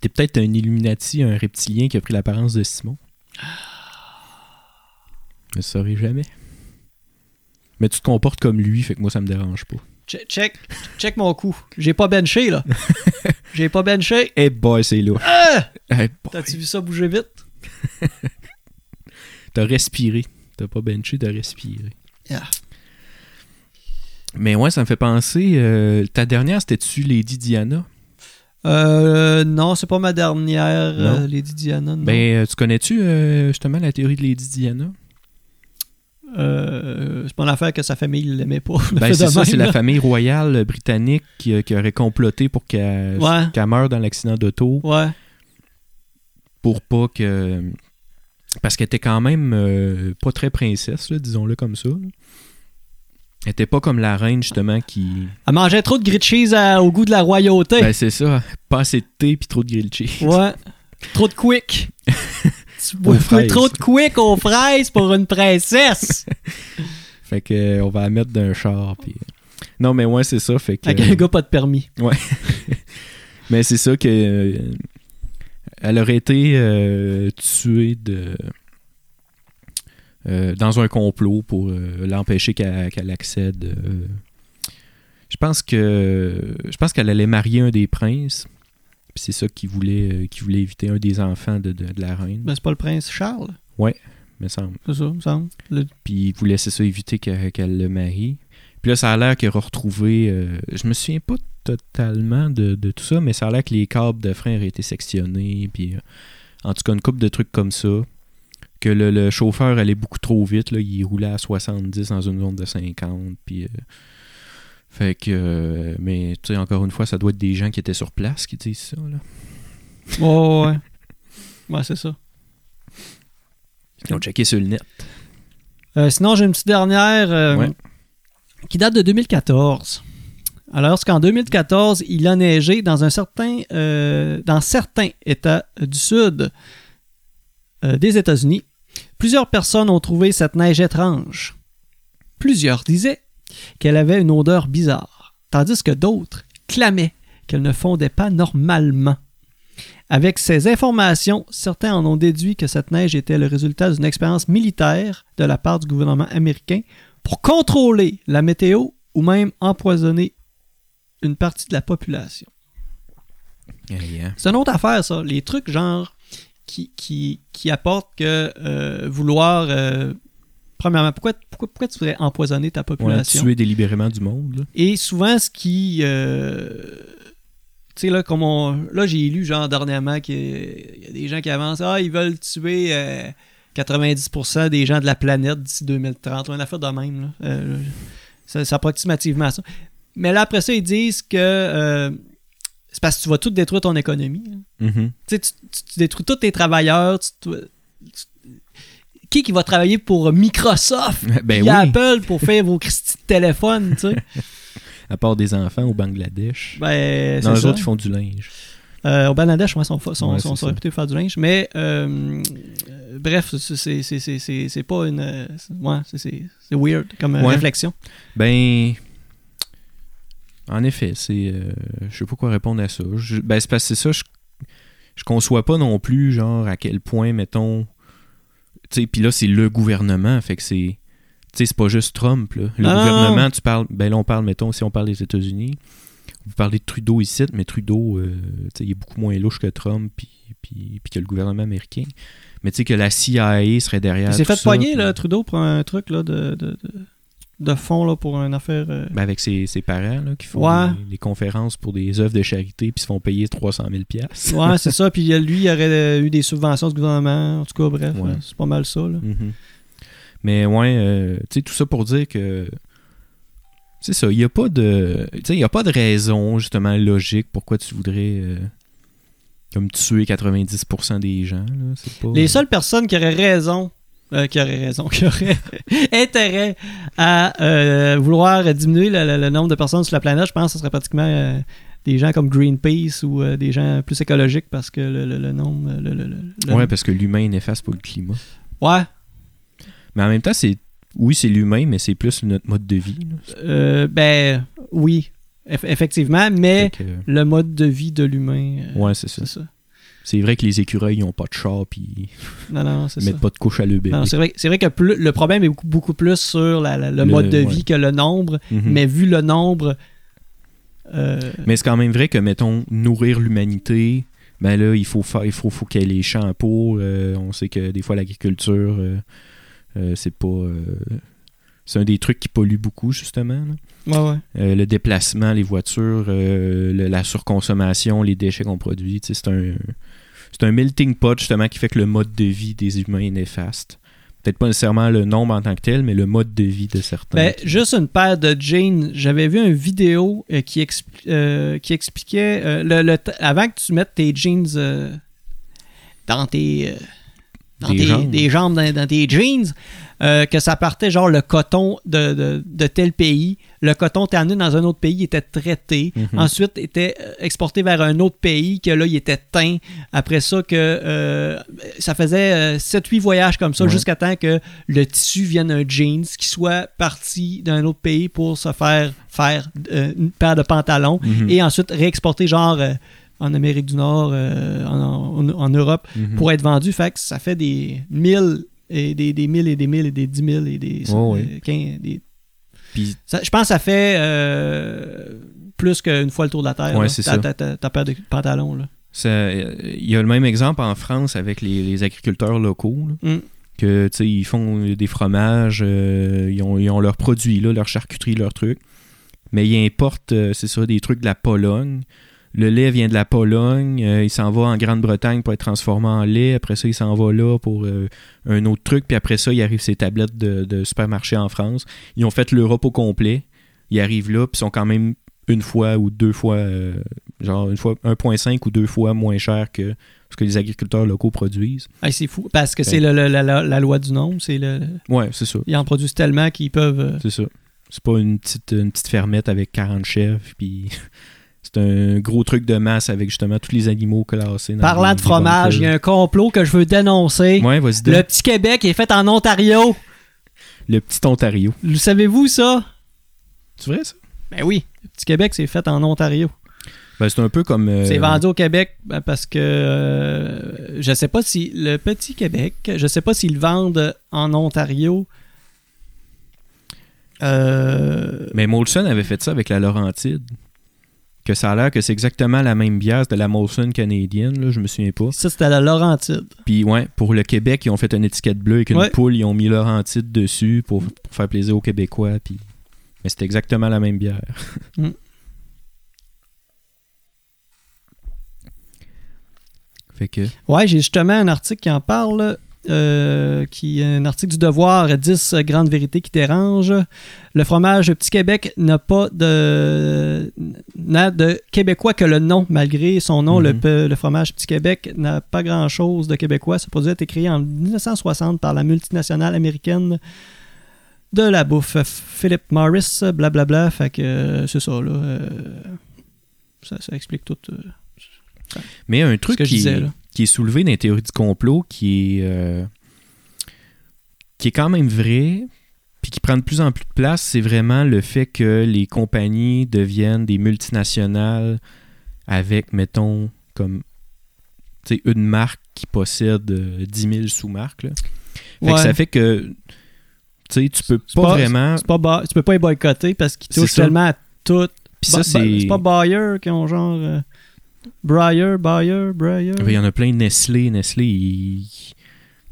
T'es peut-être un Illuminati, un reptilien qui a pris l'apparence de Simon. Je le saurais jamais. Mais tu te comportes comme lui, fait que moi, ça me dérange pas. Che- Check, check mon coup. J'ai pas benché, là. J'ai pas benché. Eh boy, c'est louche. Ah! Eh. T'as-tu vu ça bouger vite? T'as respiré. T'as pas benché, t'as respiré. Yeah. Mais ouais, ça me fait penser. euh, ta dernière, c'était-tu Lady Diana? Euh, non, c'est pas ma dernière, euh, Lady Diana. Non. Ben, euh, tu connais-tu justement la théorie de Lady Diana? Euh, c'est pas une affaire que sa famille l'aimait pas. Ben, c'est ça, c'est la famille royale britannique qui, qui aurait comploté pour qu'elle Ouais. meure dans l'accident d'auto Ouais. pour pas que. Parce qu'elle était quand même euh, pas très princesse, disons-le comme ça. Elle était pas comme la reine, justement, qui. Elle mangeait trop de grilled cheese à- au goût de la royauté. Ben, c'est ça. Pas assez de thé puis trop de grilled cheese. Ouais. Trop de quick. tu bois trop de quick aux fraises pour une princesse. Fait que euh, on va la mettre d'un char. Puis... Non, mais ouais, c'est ça. Fait que. Avec un gars pas de permis. Mais c'est ça que. euh, elle aurait été euh, tuée de. euh, dans un complot pour euh, l'empêcher qu'elle accède. euh. je pense que. Je pense qu'elle allait marier un des princes. Puis c'est ça qu'il voulait, euh, qu'il voulait éviter, un des enfants de, de- de la reine, Ben, c'est pas le prince Charles. me semble. C'est ça, me semble. Le- Puis il voulait, c'est ça, éviter qu'elle qu'elle le marie. Puis là, ça a l'air qu'il aura retrouvé. euh, je me souviens pas totalement de, de tout ça, mais ça a l'air que les câbles de frein auraient été sectionnés. Puis euh, en tout cas, une couple de trucs comme ça. Que le, le chauffeur allait beaucoup trop vite. Là, il roulait à 70 dans une zone de 50. Puis. euh, fait que. euh, mais tu sais, encore une fois, ça doit être des gens qui étaient sur place qui disent ça. Là. Ouais, ouais. Ouais, c'est ça. Ils ont checké sur le net. Euh, sinon, j'ai une petite dernière euh, Ouais. qui date de 2014. Alors, qu'en 2014, il a neigé dans un certain, euh, dans certains États du sud des États-Unis. Plusieurs personnes ont trouvé cette neige étrange. Plusieurs disaient qu'elle avait une odeur bizarre, tandis que d'autres clamaient qu'elle ne fondait pas normalement. Avec ces informations, certains en ont déduit que cette neige était le résultat d'une expérience militaire de la part du gouvernement américain pour contrôler la météo ou même empoisonner une partie de la population. Hein. C'est une autre affaire, ça. Les trucs genre qui, qui, qui apportent que euh, vouloir. euh, premièrement, pourquoi, pourquoi, pourquoi tu voudrais empoisonner ta Ouais, population? tuer délibérément du monde. là. Et souvent, ce qui. euh, tu sais, là, comme on. Là, j'ai lu, genre, dernièrement, qu'il y a des gens qui avancent. Ah, ils veulent tuer euh, 90% des gens de la planète d'ici 2030. Une affaire de même, là. Euh, c'est approximativement ça. Mais là, après ça, ils disent que. euh, c'est parce que tu vas tout détruire ton économie. Mhm. Tu détruis tous tes travailleurs. tu- qui qui va travailler pour Microsoft Ben oui. Apple pour faire vos Christy de téléphone, tu sais? À part des enfants au Bangladesh. Ben, non, c'est les autres, ils font du linge. Euh, au Bangladesh, ouais, sont, sont, Ouais, sont, sont réputés faire du linge. Mais, euh, euh, bref, c'est- c'est- c'est c'est- c'est- c'est pas une. euh, c'est- Ouais, c'est- weird comme Ouais. réflexion. Ben. En effet, c'est. je sais pas quoi répondre à ça. Je- ben, c'est parce que c'est ça, je, je conçois pas non plus, genre, à quel point, mettons. Puis là, c'est le gouvernement, fait que c'est. Tu sais, c'est pas juste Trump, là. Le Non, gouvernement, tu parles. Ben là, on parle, mettons, si on parle des États-Unis. Vous parlez de Trudeau ici, mais Trudeau, euh, tu sais, il est beaucoup moins louche que Trump, puis, puis, puis que le gouvernement américain. Mais tu sais, que la CIA serait derrière. Il s'est fait poigner, là, Trudeau, pour un truc là, de, de, de, de fond là, pour une affaire. euh, Ben, avec ses, ses parents là, qui font Ouais. des, des conférences pour des œuvres de charité puis se font payer 300 000 piastres. Ouais, c'est ça. Puis lui, il aurait euh, eu des subventions du gouvernement. En tout cas, bref, Ouais. là, c'est pas mal ça. Là. Mhm. Mais ouais, euh, tu sais, tout ça pour dire que c'est ça, il n'y a pas de tu il a pas de raison justement logique pourquoi tu voudrais euh, comme tuer 90% des gens. Là. C'est pas... Les seules personnes qui auraient raison, euh, qui auraient raison, qui auraient intérêt à euh, vouloir diminuer le, le- le nombre de personnes sur la planète, je pense que ce serait pratiquement euh, des gens comme Greenpeace ou des gens plus écologiques parce que le, le- nombre. Le, le- le- le- Ouais, parce que l'humain est néfaste pour le climat. Ouais. Mais en même temps, c'est oui, c'est l'humain, mais c'est plus notre mode de vie. ben, oui, eff- effectivement, mais que, le mode de vie de l'humain. ouais, c'est ça. c'est ça. C'est vrai que les écureuils n'ont pas de char puis Non, ça. mettent pas de couche à le bébé. Non, c'est vrai, c'est vrai que plus- le problème est beaucoup, beaucoup plus sur la- la- le, Le- mode de ouais. vie que le nombre, Mhm. mais vu le nombre. euh, Mais c'est quand même vrai que, mettons, nourrir l'humanité, ben là, il faut faire, il faut, faut qu'il y ait les champs pour. euh, on sait que des fois, l'agriculture, euh, c'est pas. c'est un des trucs qui pollue beaucoup, justement. là. ouais, ouais. Le déplacement, les voitures, le- la surconsommation, les déchets qu'on produit, c'est un. C'est un melting pot, justement, qui fait que le mode de vie des humains est néfaste. Peut-être pas nécessairement le nombre en tant que tel, mais le mode de vie de certains. Ben, juste une paire de jeans. J'avais vu une vidéo euh, euh, qui expliquait euh, le, avant que tu mettes tes jeans dans tes. Dans Des tes- jambes. des jambes dans, dans tes jeans, euh, que ça partait genre le coton de, de- de tel pays. Le coton était amené dans un autre pays, il était traité. Mhm. Ensuite, était euh, exporté vers un autre pays, que là, il était teint. Après ça, que euh, ça faisait 7-8 voyages comme ça Ouais. jusqu'à temps que le tissu vienne un jeans qui soit parti d'un autre pays pour se faire faire euh, une paire de pantalons Mhm. et ensuite réexporter genre en Amérique du Nord, euh, en, en- en Europe Mhm. pour être vendu. Fait que ça fait des mille et des, des mille et des mille et des dix mille et des, ouais. euh, des- Puis ça- je pense que ça fait euh, plus qu'une fois le tour de la Terre. Ouais, c'est ça. ta- ta- ta paire de pantalons. Là. Ça, euh, Il y a le même exemple en France avec les, les agriculteurs locaux. là, Mm. Que, ils font des fromages, euh, ils, ont, ils ont leurs produits, là, leur charcuterie, leurs trucs. Mais ils importent, c'est ça, des trucs de la Pologne. Le lait vient de la Pologne, euh, il s'en va en Grande-Bretagne pour être transformé en lait. Après ça, il s'en va là pour euh, un autre truc. Puis après ça, il arrive ses tablettes de, de supermarché en France. Ils ont fait l'Europe au complet. Ils arrivent là, puis ils sont quand même une fois ou deux fois, euh, genre une fois 1,5 ou deux fois moins cher que ce que les agriculteurs locaux produisent. Hey, c'est fou. Parce que Ben. c'est la, la- la loi du nombre. C'est le, Ouais, c'est ça. ils en produisent tellement qu'ils peuvent. C'est ça. C'est pas une petite, une petite fermette avec 40 chefs, puis c'est un gros truc de masse avec justement tous les animaux classés. dans Parlant de fromage, il y a un complot que je veux dénoncer. Ouais, vas-y. Le Le... petit Québec est fait en Ontario. le petit Ontario. Le savez-vous ça? C'est vrai, ça? Ben oui. Le petit Québec, c'est fait en Ontario. Ben, c'est un peu comme... euh, C'est vendu au Québec ben, parce que euh, je sais pas si le petit Québec, je sais pas s'ils le vendent en Ontario. Euh, Mais Molson avait fait ça avec la Laurentide. Que ça a l'air que c'est exactement la même bière, c'était la Molson canadienne, là, je me souviens pas. ça, c'était la Laurentide. Puis ouais, pour le Québec, ils ont fait une étiquette bleue avec une Ouais. poule, ils ont mis Laurentide dessus pour, pour faire plaisir aux Québécois. Puis... Mais c'était exactement la même bière. Mm. fait que... Ouais, j'ai justement un article qui en parle. Euh, qui est un article du Devoir, 10 grandes vérités qui dérangent. Le fromage Petit Québec n'a pas de n'a de québécois que le nom, malgré son nom. le Mhm. le, fromage Petit Québec n'a pas grand-chose de québécois. Ce produit a été créé en 1960 par la multinationale américaine de la bouffe, Philip Morris, blablabla. Fait que euh, c'est ça, là. euh, ça, ça explique tout. euh, Mais un truc que je qui, disais, est, là. Qui est soulevé dans les théories du complot, qui est, euh, qui est quand même vrai, puis qui prend de plus en plus de place, c'est vraiment le fait que les compagnies deviennent des multinationales avec, mettons, comme une marque qui possède euh, 10 000 sous-marques. là. Fait que Ouais. ça fait que tu sais, tu peux pas, pas- vraiment. Pas tu peux pas les boycotter parce qu'ils C'est touchent ça. tellement à tout. Puis ça, ba- c'est. C'est pas Bayer qui ont genre. euh, Breyer, Bayer, Breyer. Il y en a plein Nestlé. Nestlé, ils,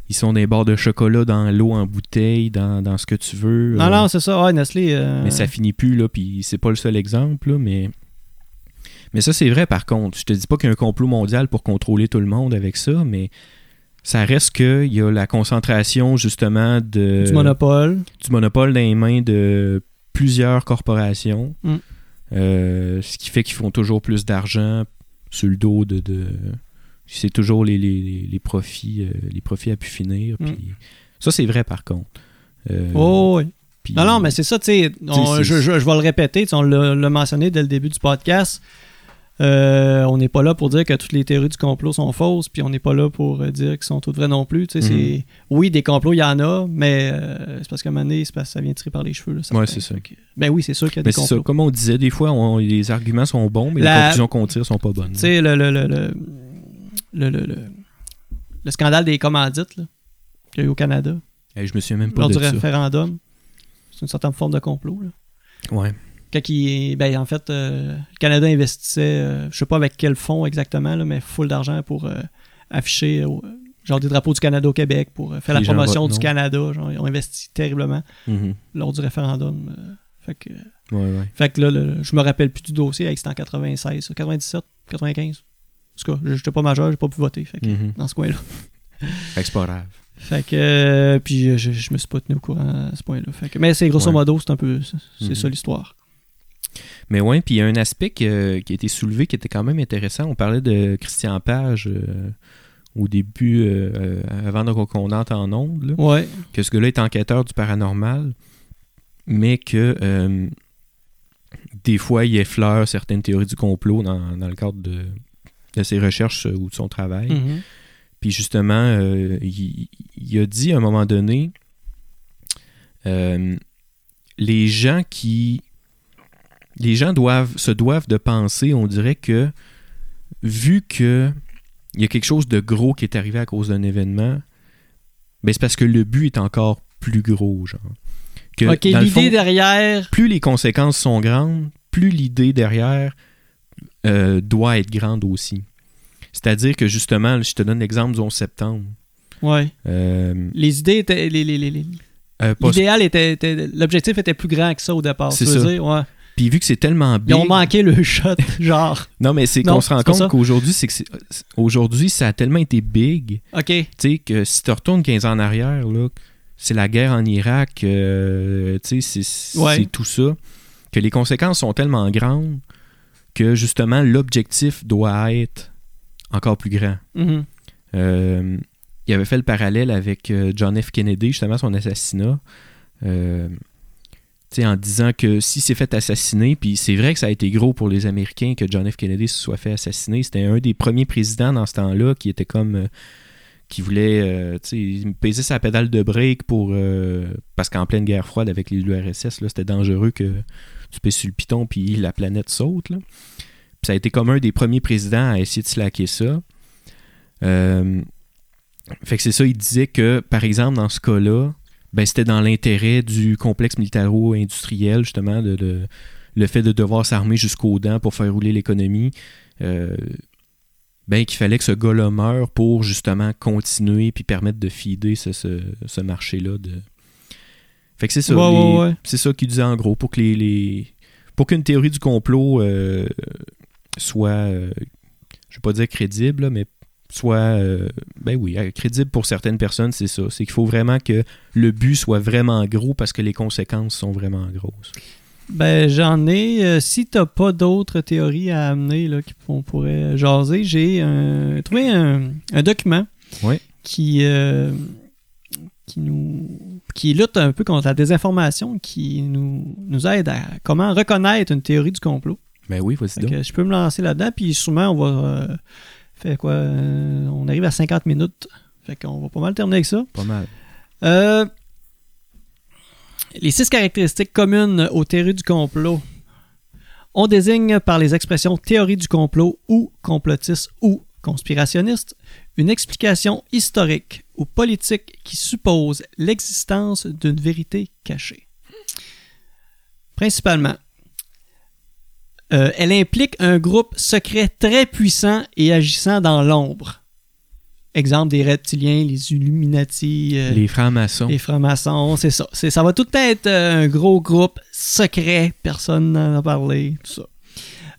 ils sont des barres de chocolat dans l'eau en bouteille, dans, dans ce que tu veux. Non, euh, non, c'est ça. Ouais, Nestlé. euh, Mais ça finit plus, là, puis c'est pas le seul exemple, là, mais... Mais ça, c'est vrai, par contre. Je te dis pas qu'il y a un complot mondial pour contrôler tout le monde avec ça, mais ça reste qu'il y a la concentration, justement, de... du monopole. du monopole dans les mains de plusieurs corporations, Mm. Euh, ce qui fait qu'ils font toujours plus d'argent sur le dos de, de, c'est toujours les, les, les profits, euh, les profits à pu finir. Mm. Puis ça, c'est vrai par contre. Euh, Oh, oui. puis- Non, non, mais c'est ça, tu sais. Je, je- je vais le répéter, on l'a mentionné dès le début du podcast. Euh, on n'est pas là pour dire que toutes les théories du complot sont fausses, puis on n'est pas là pour euh, dire qu'elles sont toutes vraies non plus. tu sais, Mhm. Oui, des complots, il y en a, mais euh, c'est parce qu'à un moment donné, c'est parce que ça vient tirer par les cheveux. Ouais, c'est ça. Ben oui, c'est sûr qu'il y a Mais des ça, complots. comme on disait, des fois, on- les arguments sont bons, mais La- les conclusions qu'on tire sont pas bonnes. Tu sais, le, le, le, le, le, le- le- le scandale des commandites qu'il y a eu au Canada, Hey, je me souviens même pas lors de du ça. référendum, c'est une certaine forme de complot. Là. Ouais. Quand il, ben, en fait, euh, le Canada investissait, euh, je sais pas avec quel fonds exactement, là, mais full d'argent pour euh, afficher genre des drapeaux du Canada au Québec, pour euh, faire la Les gens promotion votent du non. Canada. Genre, ils ont investi terriblement Mhm. lors du référendum. euh, fait, que, Ouais, ouais. fait que là, le- je me rappelle plus du dossier, hey, c'était en 96, ça, 97, 95. En tout cas, j'étais pas majeur, j'ai pas pu voter fait que, Mhm. dans ce coin-là. Fait que c'est pas grave. Fait que, euh, puis je, je me suis pas tenu au courant à ce point-là. Fait que, mais c'est grosso Ouais. modo, c'est un peu, c'est c'est Mhm. ça l'histoire. Mais ouais, puis il y a un aspect qui, qui a été soulevé qui était quand même intéressant. On parlait de Christian Page euh, au début, euh, euh, avant de- qu'on entre en Ouais. que ce gars-là est enquêteur du paranormal, mais que euh, des fois, il effleure certaines théories du complot dans, dans le cadre de, de ses recherches ou de son travail. Mhm. Puis justement, il, il a dit à un moment donné, les gens qui, les gens doivent se doivent de penser, on dirait que vu que il y a quelque chose de gros qui est arrivé à cause d'un événement, ben c'est parce que le but est encore plus gros, genre. Que, ok, l'idée derrière. plus les conséquences sont grandes, plus l'idée derrière euh, doit être grande aussi. C'est-à-dire que justement, je te donne l'exemple du 11 septembre. Ouais. Euh, Les idées étaient. les- les- les- les- euh, L'idéal était, était- L'objectif était plus grand que ça au départ. C'est ça. dire, ouais. Puis vu que c'est tellement big. Ils ont manqué le shot, genre. Non, mais c'est qu'on se rend compte qu'aujourd'hui, c'est que aujourd'hui, ça a tellement été big, Ok. tu sais, que si tu retournes 15 ans en arrière, là, c'est la guerre en Irak, euh, tu sais, c'est Ouais. tout ça, que les conséquences sont tellement grandes que justement, l'objectif doit être encore plus grand. Mhm. Euh, il avait fait le parallèle avec euh, John F. Kennedy, justement, son assassinat. Euh, en disant que s'il s'est fait assassiner, puis c'est vrai que ça a été gros pour les Américains que John F. Kennedy se soit fait assassiner. C'était un des premiers présidents dans ce temps-là qui était comme. euh, qui voulait euh, peser sa pédale de break pour. euh, parce qu'en pleine guerre froide avec les URSS, là, c'était dangereux que tu pèses sur le piton puis la planète saute. Là. Ça a été comme un des premiers présidents à essayer de slacker ça. Euh, fait que c'est ça, il disait que, par exemple, dans ce cas-là, ben, c'était dans l'intérêt du complexe militaro-industriel, justement, de, de- le fait de devoir s'armer jusqu'aux dents pour faire rouler l'économie. euh, ben, qu'il fallait que ce gars-là meure pour justement continuer puis permettre de feeder ce, ce- ce marché-là. De... Fait que c'est ça. Ouais, les- ouais, ouais. C'est ça qu'il disait en gros, pour que les, les- pour qu'une théorie du complot euh, soit, euh, je vais pas dire crédible, là, mais soit, euh, ben oui, euh, crédible pour certaines personnes, c'est ça. C'est qu'il faut vraiment que le but soit vraiment gros parce que les conséquences sont vraiment grosses. Ben, j'en ai. euh, si t'as pas d'autres théories à amener là, qu'on pourrait jaser, j'ai euh, trouvé un, un document qui, euh, qui nous qui lutte un peu contre la désinformation, qui nous, nous aide à comment reconnaître une théorie du complot. Ben oui, Fait donc. je peux me lancer là-dedans, puis sûrement on va faire quoi euh, On arrive à 50 minutes. Fait qu'on va pas mal terminer avec ça. Pas mal. Euh, les six caractéristiques communes aux théories du complot. On désigne par les expressions théorie du complot ou complotiste ou conspirationniste une explication historique ou politique qui suppose l'existence d'une vérité cachée. Principalement, euh, elle implique un groupe secret très puissant et agissant dans l'ombre. Exemple des reptiliens, les Illuminati, euh, Les francs-maçons. les francs-maçons, c'est ça. Ça va tout être euh, un gros groupe secret, personne n'en a parlé, tout ça.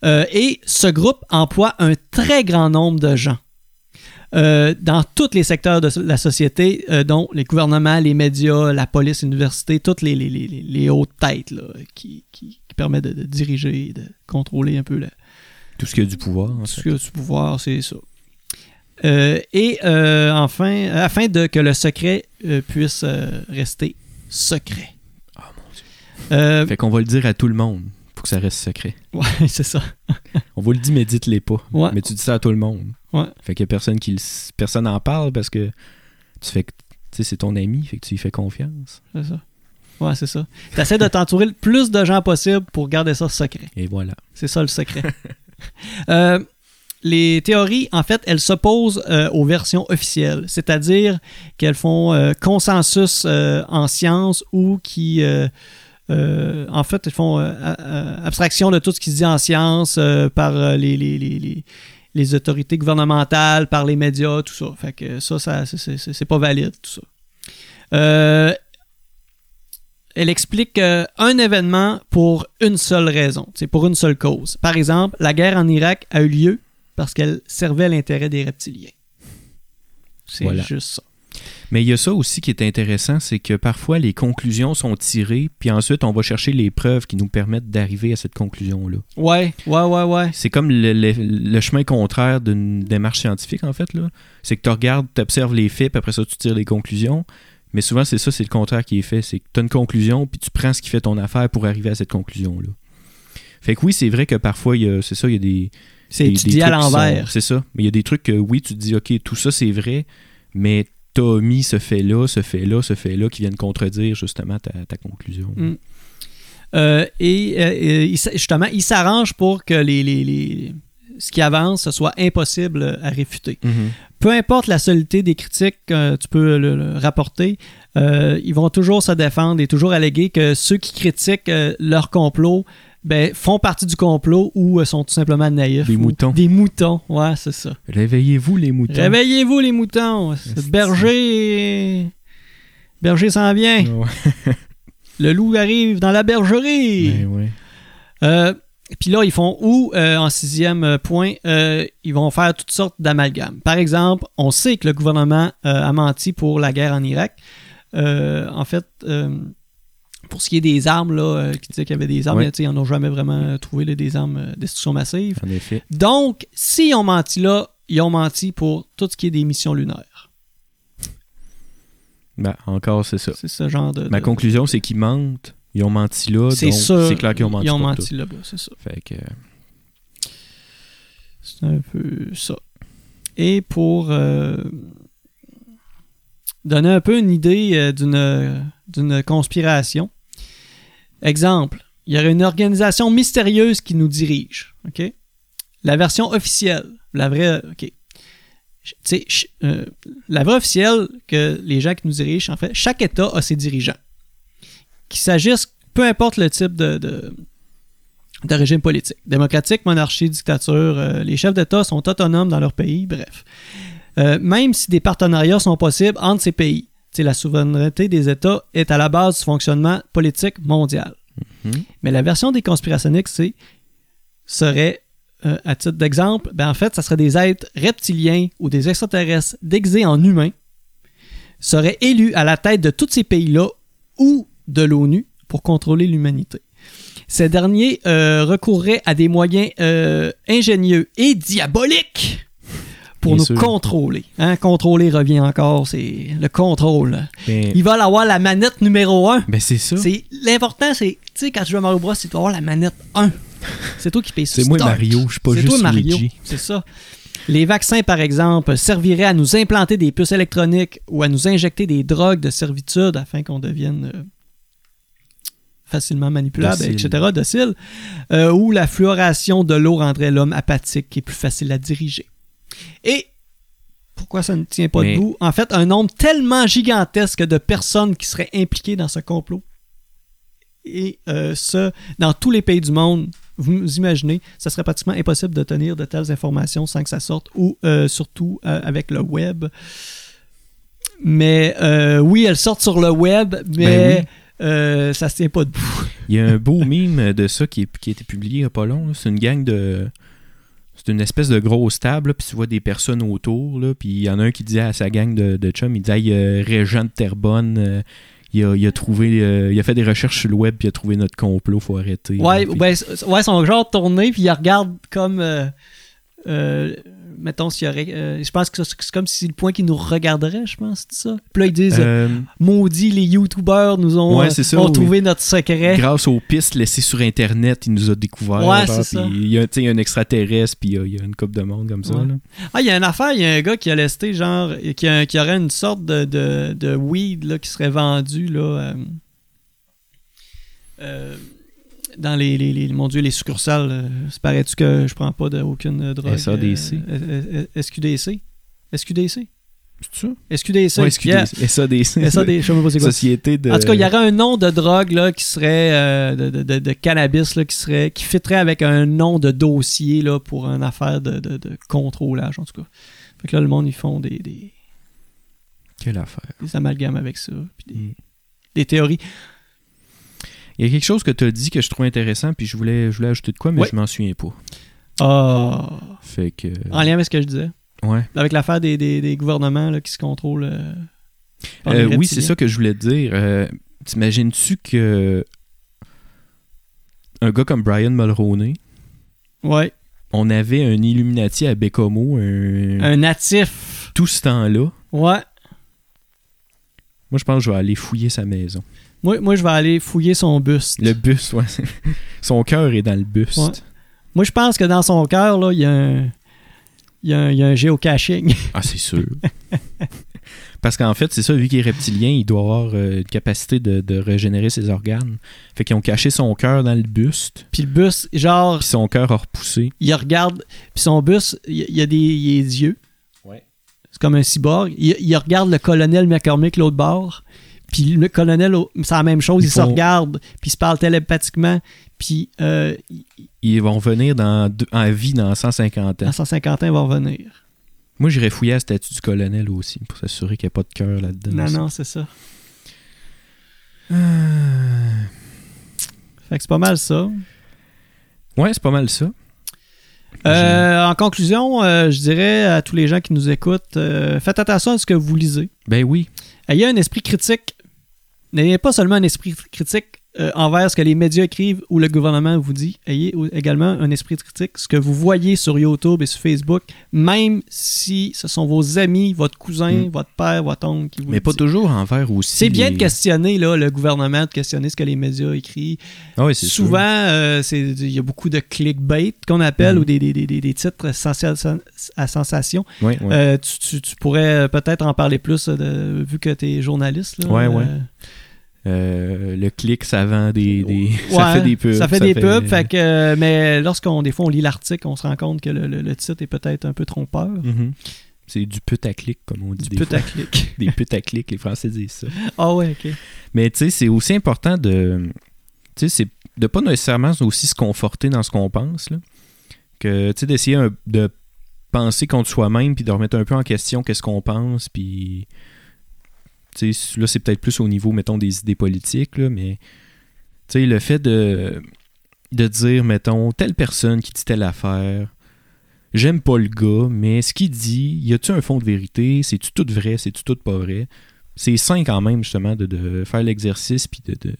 Euh, et ce groupe emploie un très grand nombre de gens euh, dans tous les secteurs de la société, euh, dont les gouvernements, les médias, la police, l'université, toutes les, les, les, les- les hautes têtes là, qui, qui, qui permettent de, de diriger, de contrôler un peu la, Tout ce qui a du pouvoir, en ce fait. que du pouvoir, c'est ça. Euh, et euh, enfin, afin de que le secret euh, puisse rester secret. Ah, mon Dieu. Fait qu'on va le dire à tout le monde pour que ça reste secret. ouais, c'est ça. On vous le dit, mais dites-les pas. Ouais. Mais tu dis ça à tout le monde. Ouais. Fait qu'il y a personne qui le personne en parle parce que tu fais que- tu sais c'est ton ami, fait que tu lui fais confiance. C'est ça. Ouais, c'est ça. Tu essaies de t'entourer le plus de gens possible pour garder ça secret. Et voilà. C'est ça le secret. Euh, les théories, en fait, elles s'opposent euh, aux versions officielles, c'est-à-dire qu'elles font euh, consensus en sciences ou qui, euh, en fait, elles font euh, abstraction de tout ce qui se dit en sciences euh, par les, les, les, les- autorités gouvernementales, par les médias, tout ça. Fait que ça, ça c'est pas valide, tout ça. Elle explique euh, un événement pour une seule raison, c'est pour une seule cause. Par exemple, la guerre en Irak a eu lieu parce qu'elle servait l'intérêt des reptiliens. C'est Voilà. juste ça. Mais il y a ça aussi qui est intéressant, c'est que parfois les conclusions sont tirées, puis ensuite on va chercher les preuves qui nous permettent d'arriver à cette conclusion-là. Ouais, ouais, ouais, ouais. C'est comme le, le- le chemin contraire d'une démarche scientifique, en fait. là. C'est que tu regardes, tu observes les faits, puis après ça, tu tires les conclusions. Mais souvent, c'est ça, c'est le contraire qui est fait. C'est que tu as une conclusion, puis tu prends ce qui fait ton affaire pour arriver à cette conclusion-là. Fait que oui, c'est vrai que parfois, il y a- c'est ça, il y a des. C'est des- étudié des à l'envers. C'est ça. Mais il y a des trucs que oui, tu te dis, OK, tout ça, c'est vrai, mais tu as mis ce fait-là, ce fait-là, ce fait-là qui viennent contredire justement ta, ta conclusion. Mm. Euh, et euh, justement, il s'arrange pour que les, les- les- ce qui avance ce soit impossible à réfuter. Mhm. peu importe la solidité des critiques que tu peux le, le rapporter, euh, ils vont toujours se défendre et toujours alléguer que ceux qui critiquent euh, leur complot ben, font partie du complot ou euh, sont tout simplement naïfs. Des ou- moutons. Des moutons, ouais, c'est ça. Réveillez-vous, les moutons. Réveillez-vous les moutons. Berger... Berger s'en vient. Ouais. Le loup arrive dans la bergerie. Ben ouais. Euh, Puis là, ils font où, euh, en sixième euh, point, euh, ils vont faire toutes sortes d'amalgames. Par exemple, on sait que le gouvernement euh, a menti pour la guerre en Irak. En fait, pour ce qui est des armes, là, qui disaient qu'il y avait des armes, sais, ils n'en ont jamais vraiment trouvé là, des armes euh, destruction massive. En effet. Donc, s'ils ont menti là, ils ont menti pour tout ce qui est des missions lunaires. Ben, encore, c'est ça. C'est ce genre de. Ma de- conclusion, c'est qu'ils mentent. Ils ont menti là. C'est. C'est clair qu'ils ont menti. Ils ont menti là-bas, c'est ça. Fait que. C'est un peu ça. Et pour euh, donner un peu une idée euh, d'une, d'une conspiration, exemple, il y aurait une organisation mystérieuse qui nous dirige. OK? La version officielle, la vraie. OK? Ch- euh, la vraie officielle que les gens qui nous dirigent, en fait, chaque État a ses dirigeants. Qu'il s'agisse, peu importe le type de, de, de régime politique. Démocratique, monarchie, dictature, euh, les chefs d'État sont autonomes dans leur pays, bref. Euh, même si des partenariats sont possibles entre ces pays, la souveraineté des États est à la base du fonctionnement politique mondial. Mhm. Mais la version des conspirationnistes, c'est serait, euh, à titre d'exemple, ben en fait, ça serait des êtres reptiliens ou des extraterrestres déguisés en humains seraient élus à la tête de tous ces pays-là ou de l'ONU pour contrôler l'humanité. Ces derniers euh, recourraient à des moyens euh, ingénieux et diaboliques pour Bien nous sûr. contrôler. Hein, contrôler revient encore, c'est le contrôle. Ben, Ils veulent avoir la manette numéro 1. ben, c'est ça. C'est l'important, c'est tu sais quand tu joues à Mario Bros, c'est d'avoir la manette 1. C'est toi qui payes C'est moi Mario, je suis pas C'est juste toi Mario, Luigi. c'est ça. Les vaccins, par exemple, serviraient à nous implanter des puces électroniques ou à nous injecter des drogues de servitude afin qu'on devienne euh, facilement manipulable, Docile. etc., docile. Euh, ou la fluoration de l'eau rendrait l'homme apathique et plus facile à diriger. Et pourquoi ça ne tient pas Mais- debout? En fait, un nombre tellement gigantesque de personnes qui seraient impliquées dans ce complot. Et euh, ça, dans tous les pays du monde, vous vous imaginez, ça serait pratiquement impossible de tenir de telles informations sans que ça sorte, ou euh, surtout euh, avec le web. Mais euh, oui, elles sortent sur le web, mais Ben euh, ça se tient pas debout. Il y a un beau mime de ça qui, a été publié il n'y a pas long. C'est une gang de. C'est une espèce de grosse table, puis tu vois des personnes autour, là, puis il y en a un qui dit à sa gang de, de chum, il dit Hey, euh, Régent de Terrebonne, euh, il, a, il a trouvé, euh, il a fait des recherches sur le web, puis il a trouvé notre complot, faut arrêter. Ouais, Puis- ben, ouais, son genre tourné, puis il regarde comme. euh, euh, mettons, s'il y aurait. euh, je pense que c'est comme si le point qui nous regarderait, je pense, c'est ça. Puis là, ils disent Euh, Maudit, les YouTubers nous ont, Ouais, euh, c'est ça, ont oui. trouvé notre secret. grâce aux pistes laissées sur Internet, il nous a découvert. Ouais, genre, c'est ça. puis Il y a, tu sais, il y a un extraterrestre, puis il y a, il y a une coupe de monde comme ça. Ouais. là. Ah, il y a une affaire, il y a un gars qui a lesté, genre, qui, a- qui aurait une sorte de, de, de weed là, qui serait vendu là, euh, dans les, les, les- mon Dieu, les succursales. euh, c'est paraît-tu que je prends pas de, aucune drogue? SADC. euh, SQDC? SQDC? C'est ça? SQDC. Ouais. Yeah. SADC. SADC, je sais même pas c'est quoi. Société de. En tout cas, il y aurait un nom de drogue là, qui serait euh, de, de- de- de cannabis là, qui serait qui fitterait avec un nom de dossier là, pour une affaire de, de, de contrôlage en tout cas. Fait que là, le monde ils font des, des, Quelle affaire. des amalgames avec ça, puis des, Mm. des théories. Il y a quelque chose que tu as dit que je trouve intéressant, puis je voulais, je voulais ajouter de quoi, mais je m'en souviens pas. Ah, Fait que. en lien avec ce que je disais, Ouais. avec l'affaire des, des, des gouvernements là, qui se contrôlent. euh, par les Euh, oui, c'est ça que je voulais te dire. Euh, T'imagines-tu que. Un gars comme Brian Mulroney, Ouais, on avait un Illuminati à Bécomo un- un natif. tout ce temps-là? Ouais. Moi, je pense que je vais aller fouiller sa maison. Moi, moi, je vais aller fouiller son buste. Le buste, ouais. Son cœur est dans le buste. Ouais. Moi, je pense que dans son cœur, là, il y a un. Il y, a un, il y a un géocaching. Ah, c'est sûr. Parce qu'en fait, c'est ça, vu qu'il est reptilien, il doit avoir euh, une capacité de, de régénérer ses organes. Fait qu'ils ont caché son cœur dans le buste, Puis le bus, genre, puis son cœur a repoussé. il regarde. Puis son bus, il il y a des, il y a des yeux. Ouais. C'est comme un cyborg. Il, il regarde le colonel McCormick l'autre bord. Puis le colonel, au- c'est la même chose. Ils Ils, se regardent. Puis ils se parlent télépathiquement. Puis euh, Ils vont venir dans en vie dans 150 ans. dans 150 ans, ils vont revenir. Moi, j'irais fouiller la statue du colonel aussi, pour s'assurer qu'il n'y a pas de cœur là-dedans. Non, non, c'est ça. Euh, Fait que c'est pas mal ça. Ouais, c'est pas mal ça. Euh, en conclusion, euh, je dirais à tous les gens qui nous écoutent, euh, faites attention à ce que vous lisez. Ben oui. Ayez un esprit critique. N'ayez pas seulement un esprit critique euh, envers ce que les médias écrivent ou le gouvernement vous dit. Ayez également un esprit critique. Ce que vous voyez sur YouTube et sur Facebook, même si ce sont vos amis, votre cousin, Mm. votre père, votre oncle qui vous Mais pas dit. toujours envers aussi. C'est bien de questionner là, le gouvernement, de questionner ce que les médias écrivent. Ah. Souvent, euh, il y a beaucoup de clickbait qu'on appelle Mhm. ou des, des- des- des- titres à sensation. Euh, tu, tu- tu pourrais peut-être en parler plus euh, de- vu que tu es journaliste. Là, Ouais, ouais. Euh, le clic, ça vend des. des- ça fait des pubs. Ça fait des pubs. Fait que, mais lorsqu'on des fois on lit l'article, on se rend compte que le, le- le titre est peut-être un peu trompeur. Mhm. C'est du putaclic, comme on dit. Du des put à fois. clic. Des putaclic, les Français disent ça. Ah ouais, ok. Mais tu sais, c'est aussi important de. Tu sais, c'est de pas nécessairement aussi se conforter dans ce qu'on pense, là. Que, tu sais, d'essayer de penser contre soi-même, puis de remettre un peu en question qu'est-ce qu'on pense, puis. Là, c'est peut-être plus au niveau, mettons, des idées politiques, là, mais. Le fait de. De dire, mettons, telle personne qui dit telle affaire. J'aime pas le gars, mais ce qu'il dit, y a-tu un fond de vérité? C'est-tu tout vrai? C'est-tu tout pas vrai? c'est sain quand même justement de, de faire l'exercice puis de,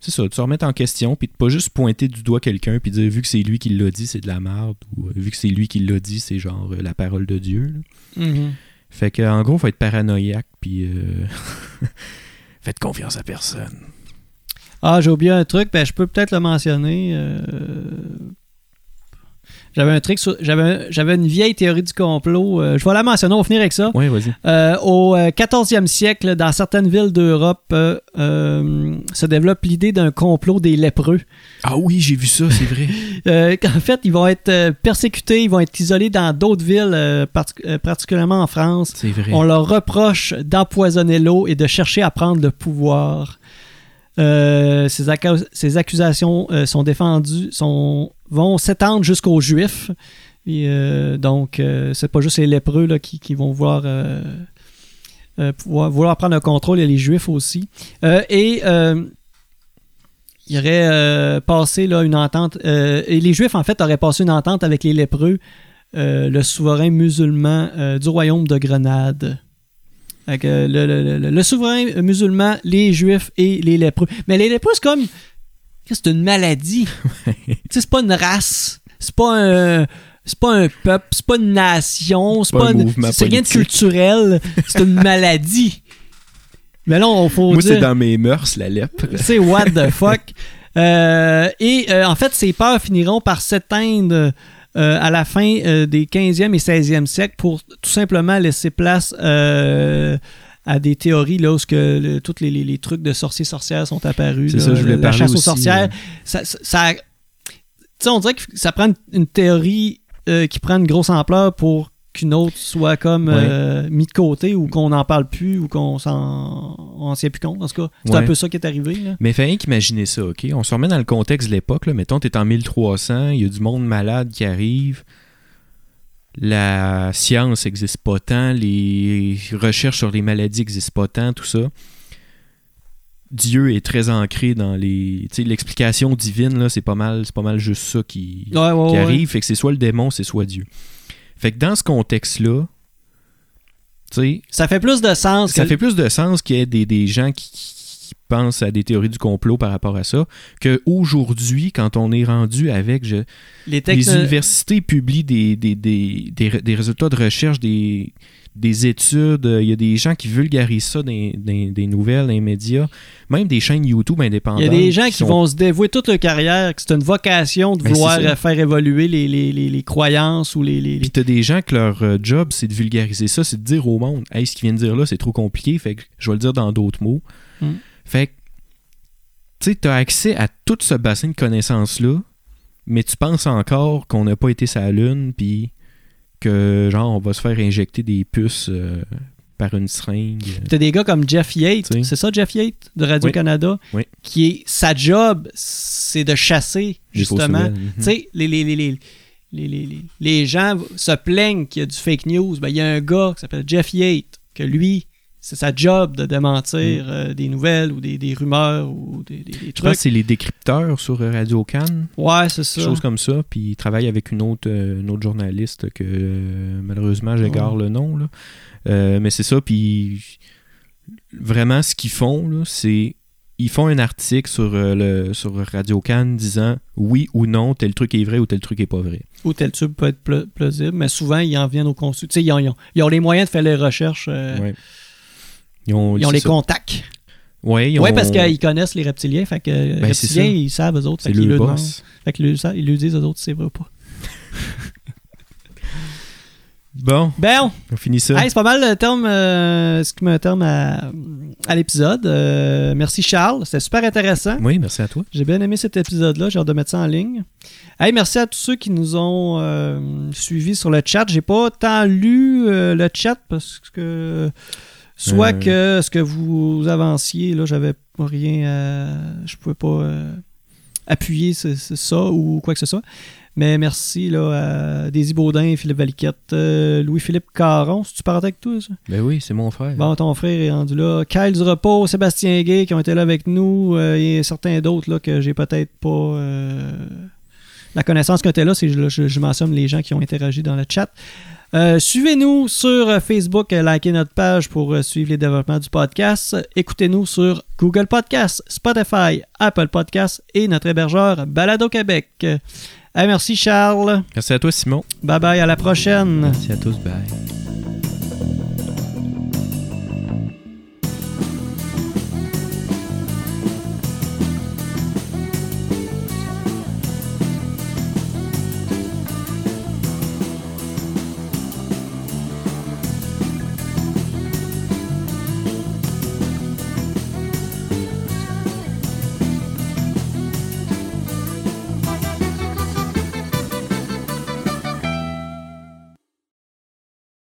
ça, de se remettre en question puis de pas juste pointer du doigt quelqu'un puis dire vu que c'est lui qui l'a dit c'est de la merde ou euh, vu que c'est lui qui l'a dit c'est genre euh, la parole de Dieu. Mhm. Fait que en gros faut être paranoïaque puis euh, faites confiance à personne. Ah, j'ai oublié un truc, ben, je peux peut-être le mentionner. euh, J'avais un truc, sur- j'avais, j'avais une vieille théorie du complot. euh, je vais la mentionner, on va finir avec ça. Ouais vas-y. Euh, au euh, 14e siècle, dans certaines villes d'Europe, euh, euh, se développe l'idée d'un complot des lépreux. Ah oui j'ai vu ça c'est vrai. Euh, qu'en fait, ils vont être euh, persécutés, ils vont être isolés dans d'autres villes, euh, partic- euh, particulièrement en France. C'est vrai. On leur reproche d'empoisonner l'eau et de chercher à prendre le pouvoir. Euh, ces, accu- ces accusations euh, sont défendues, sont, vont s'étendre jusqu'aux Juifs. Et, euh, donc, euh, c'est pas juste les lépreux là, qui, qui vont vouloir, vouloir prendre le contrôle, il y a les Juifs aussi. Et il aurait passé là, une entente, et les Juifs, en fait, auraient passé une entente avec les lépreux, le souverain musulman du royaume de Grenade. Que, euh, le, le- le- le souverain musulman, les juifs et les lépreux. Mais les lépreux, c'est comme. C'est une maladie. c'est pas une race. C'est pas un, c'est pas un peuple, c'est pas une nation, c'est Pas c'est rien de culturel, c'est une maladie. Mais là, on faut Moi, c'est dans mes mœurs, la lèpre. c'est what the fuck. Euh, et euh, en fait, ces peurs finiront par s'éteindre euh, à la fin euh, des 15e et 16e siècles pour tout simplement laisser place euh, à des théories là, où ce que le- les, les- les trucs de sorciers-sorcières sont apparus. C'est ça, je voulais la parler chasse aux aussi, sorcières. Ça, on dirait que ça prend une, une théorie qui prend une grosse ampleur pour qu'une autre soit comme Ouais. euh, mis de côté ou qu'on n'en parle plus ou qu'on s'en on s'y tient plus compte. En tout cas, c'est un peu ça qui est arrivé. Là. Mais fait rien qu'imaginer ça, OK? On se remet dans le contexte de l'époque. là. Mettons, t'es en 1300, il y a du monde malade qui arrive. La science n'existe pas tant, les recherches sur les maladies n'existent pas tant, tout ça. Dieu est très ancré dans les... Tu sais, l'explication divine, là, c'est pas mal, c'est pas mal juste ça qui, Ouais, qui arrive. Fait que c'est soit le démon, c'est soit Dieu. Fait que dans ce contexte-là, tu sais, Ça fait plus de sens. ça que- fait plus de sens qu'il y ait des, des gens qui, qui pensent à des théories du complot par rapport à ça qu'aujourd'hui, quand on est rendu avec je- les universités publient des, des, des, des, des résultats de recherche, des, des études, euh, il y a des gens qui vulgarisent ça dans, dans- des nouvelles, dans les médias, même des chaînes YouTube indépendantes. Il y a des gens qui sont- vont se dévouer toute leur carrière, que c'est une vocation de Ben, vouloir faire évoluer les, les, les, les croyances ou les. les- Puis t'as des gens que leur euh, job, c'est de vulgariser ça, c'est de dire au monde, hey, ce qu'il vient de dire là, c'est trop compliqué, fait que je vais le dire dans d'autres mots. Mm. Fait que, tu sais, t'as accès à tout ce bassin de connaissances-là, mais tu penses encore qu'on n'a pas été la Lune, puis que, genre, on va se faire injecter des puces euh, par une seringue. T'as des gars comme Jeff Yates, Tu c'est ça Jeff Yates de Radio-Canada, Oui. qui est sa job, c'est de chasser justement. nouvelles. Mhm. Tu sais, les, les, les, les, les, les- les- les gens se plaignent qu'il y a du fake news. Ben, il y a un gars qui s'appelle Jeff Yates, que lui, c'est sa job de démentir euh, des nouvelles ou des, des rumeurs ou des, des- des Je pense trucs. que c'est les décrypteurs sur Radio Cannes, Ouais, c'est ça. quelque chose comme ça, puis il travaille avec une autre, euh, une autre journaliste que euh, malheureusement j'égare le nom. Là. Euh, mais c'est ça, puis vraiment ce qu'ils font, c'est ils font un article sur, euh, le, sur Radio Cannes disant oui ou non, tel truc est vrai ou tel truc est pas vrai. Ou tel tube peut être pla- plausible, mais souvent, ils en viennent au consul. Tu sais, ils ont, ils ont- ils ont les moyens de faire les recherches. euh, Ouais. Ils ont, Ils ont c'est les ça. contacts. Ouais, Oui, ont- parce qu'ils connaissent les reptiliens. Fait que les Ben, c'est reptiliens, ils savent eux autres. c'est le demandent. boss. Fait qu'ils le disent aux autres c'est vrai ou pas. Bon, Bon, on finit ça. hey, c'est pas mal le terme, euh, ce qui me terme à, à l'épisode. Euh, merci Charles, c'était super intéressant. Oui, merci à toi. J'ai bien aimé cet épisode-là, j'ai hâte de mettre ça en ligne. Hey, merci à tous ceux qui nous ont euh, suivis sur le chat. J'ai pas tant lu euh, le chat parce que soit Euh. que ce que vous avanciez, là, j'avais rien à, je pouvais pas euh, appuyer ce- ce- ça ou quoi que ce soit. Mais merci là, à Daisy Baudin, Philippe Valiquette, euh, Louis-Philippe Caron. Si tu parles avec toi, ça? Ben oui, c'est mon frère. Bon, ton frère est rendu là. Kyle du repos, Sébastien Gay qui ont été là avec nous. euh, et certains d'autres là, que j'ai peut-être pas euh, la connaissance qui étaient là. C'est, je, je, je mentionne les gens qui ont interagi dans le chat. Euh, suivez-nous sur Facebook, euh, likez notre page pour euh, suivre les développements du podcast. Écoutez-nous sur Google Podcast, Spotify, Apple Podcast et notre hébergeur Balado Québec. Euh, merci Charles. Merci à toi, Simon. Bye bye, à la prochaine. Merci à tous. Bye.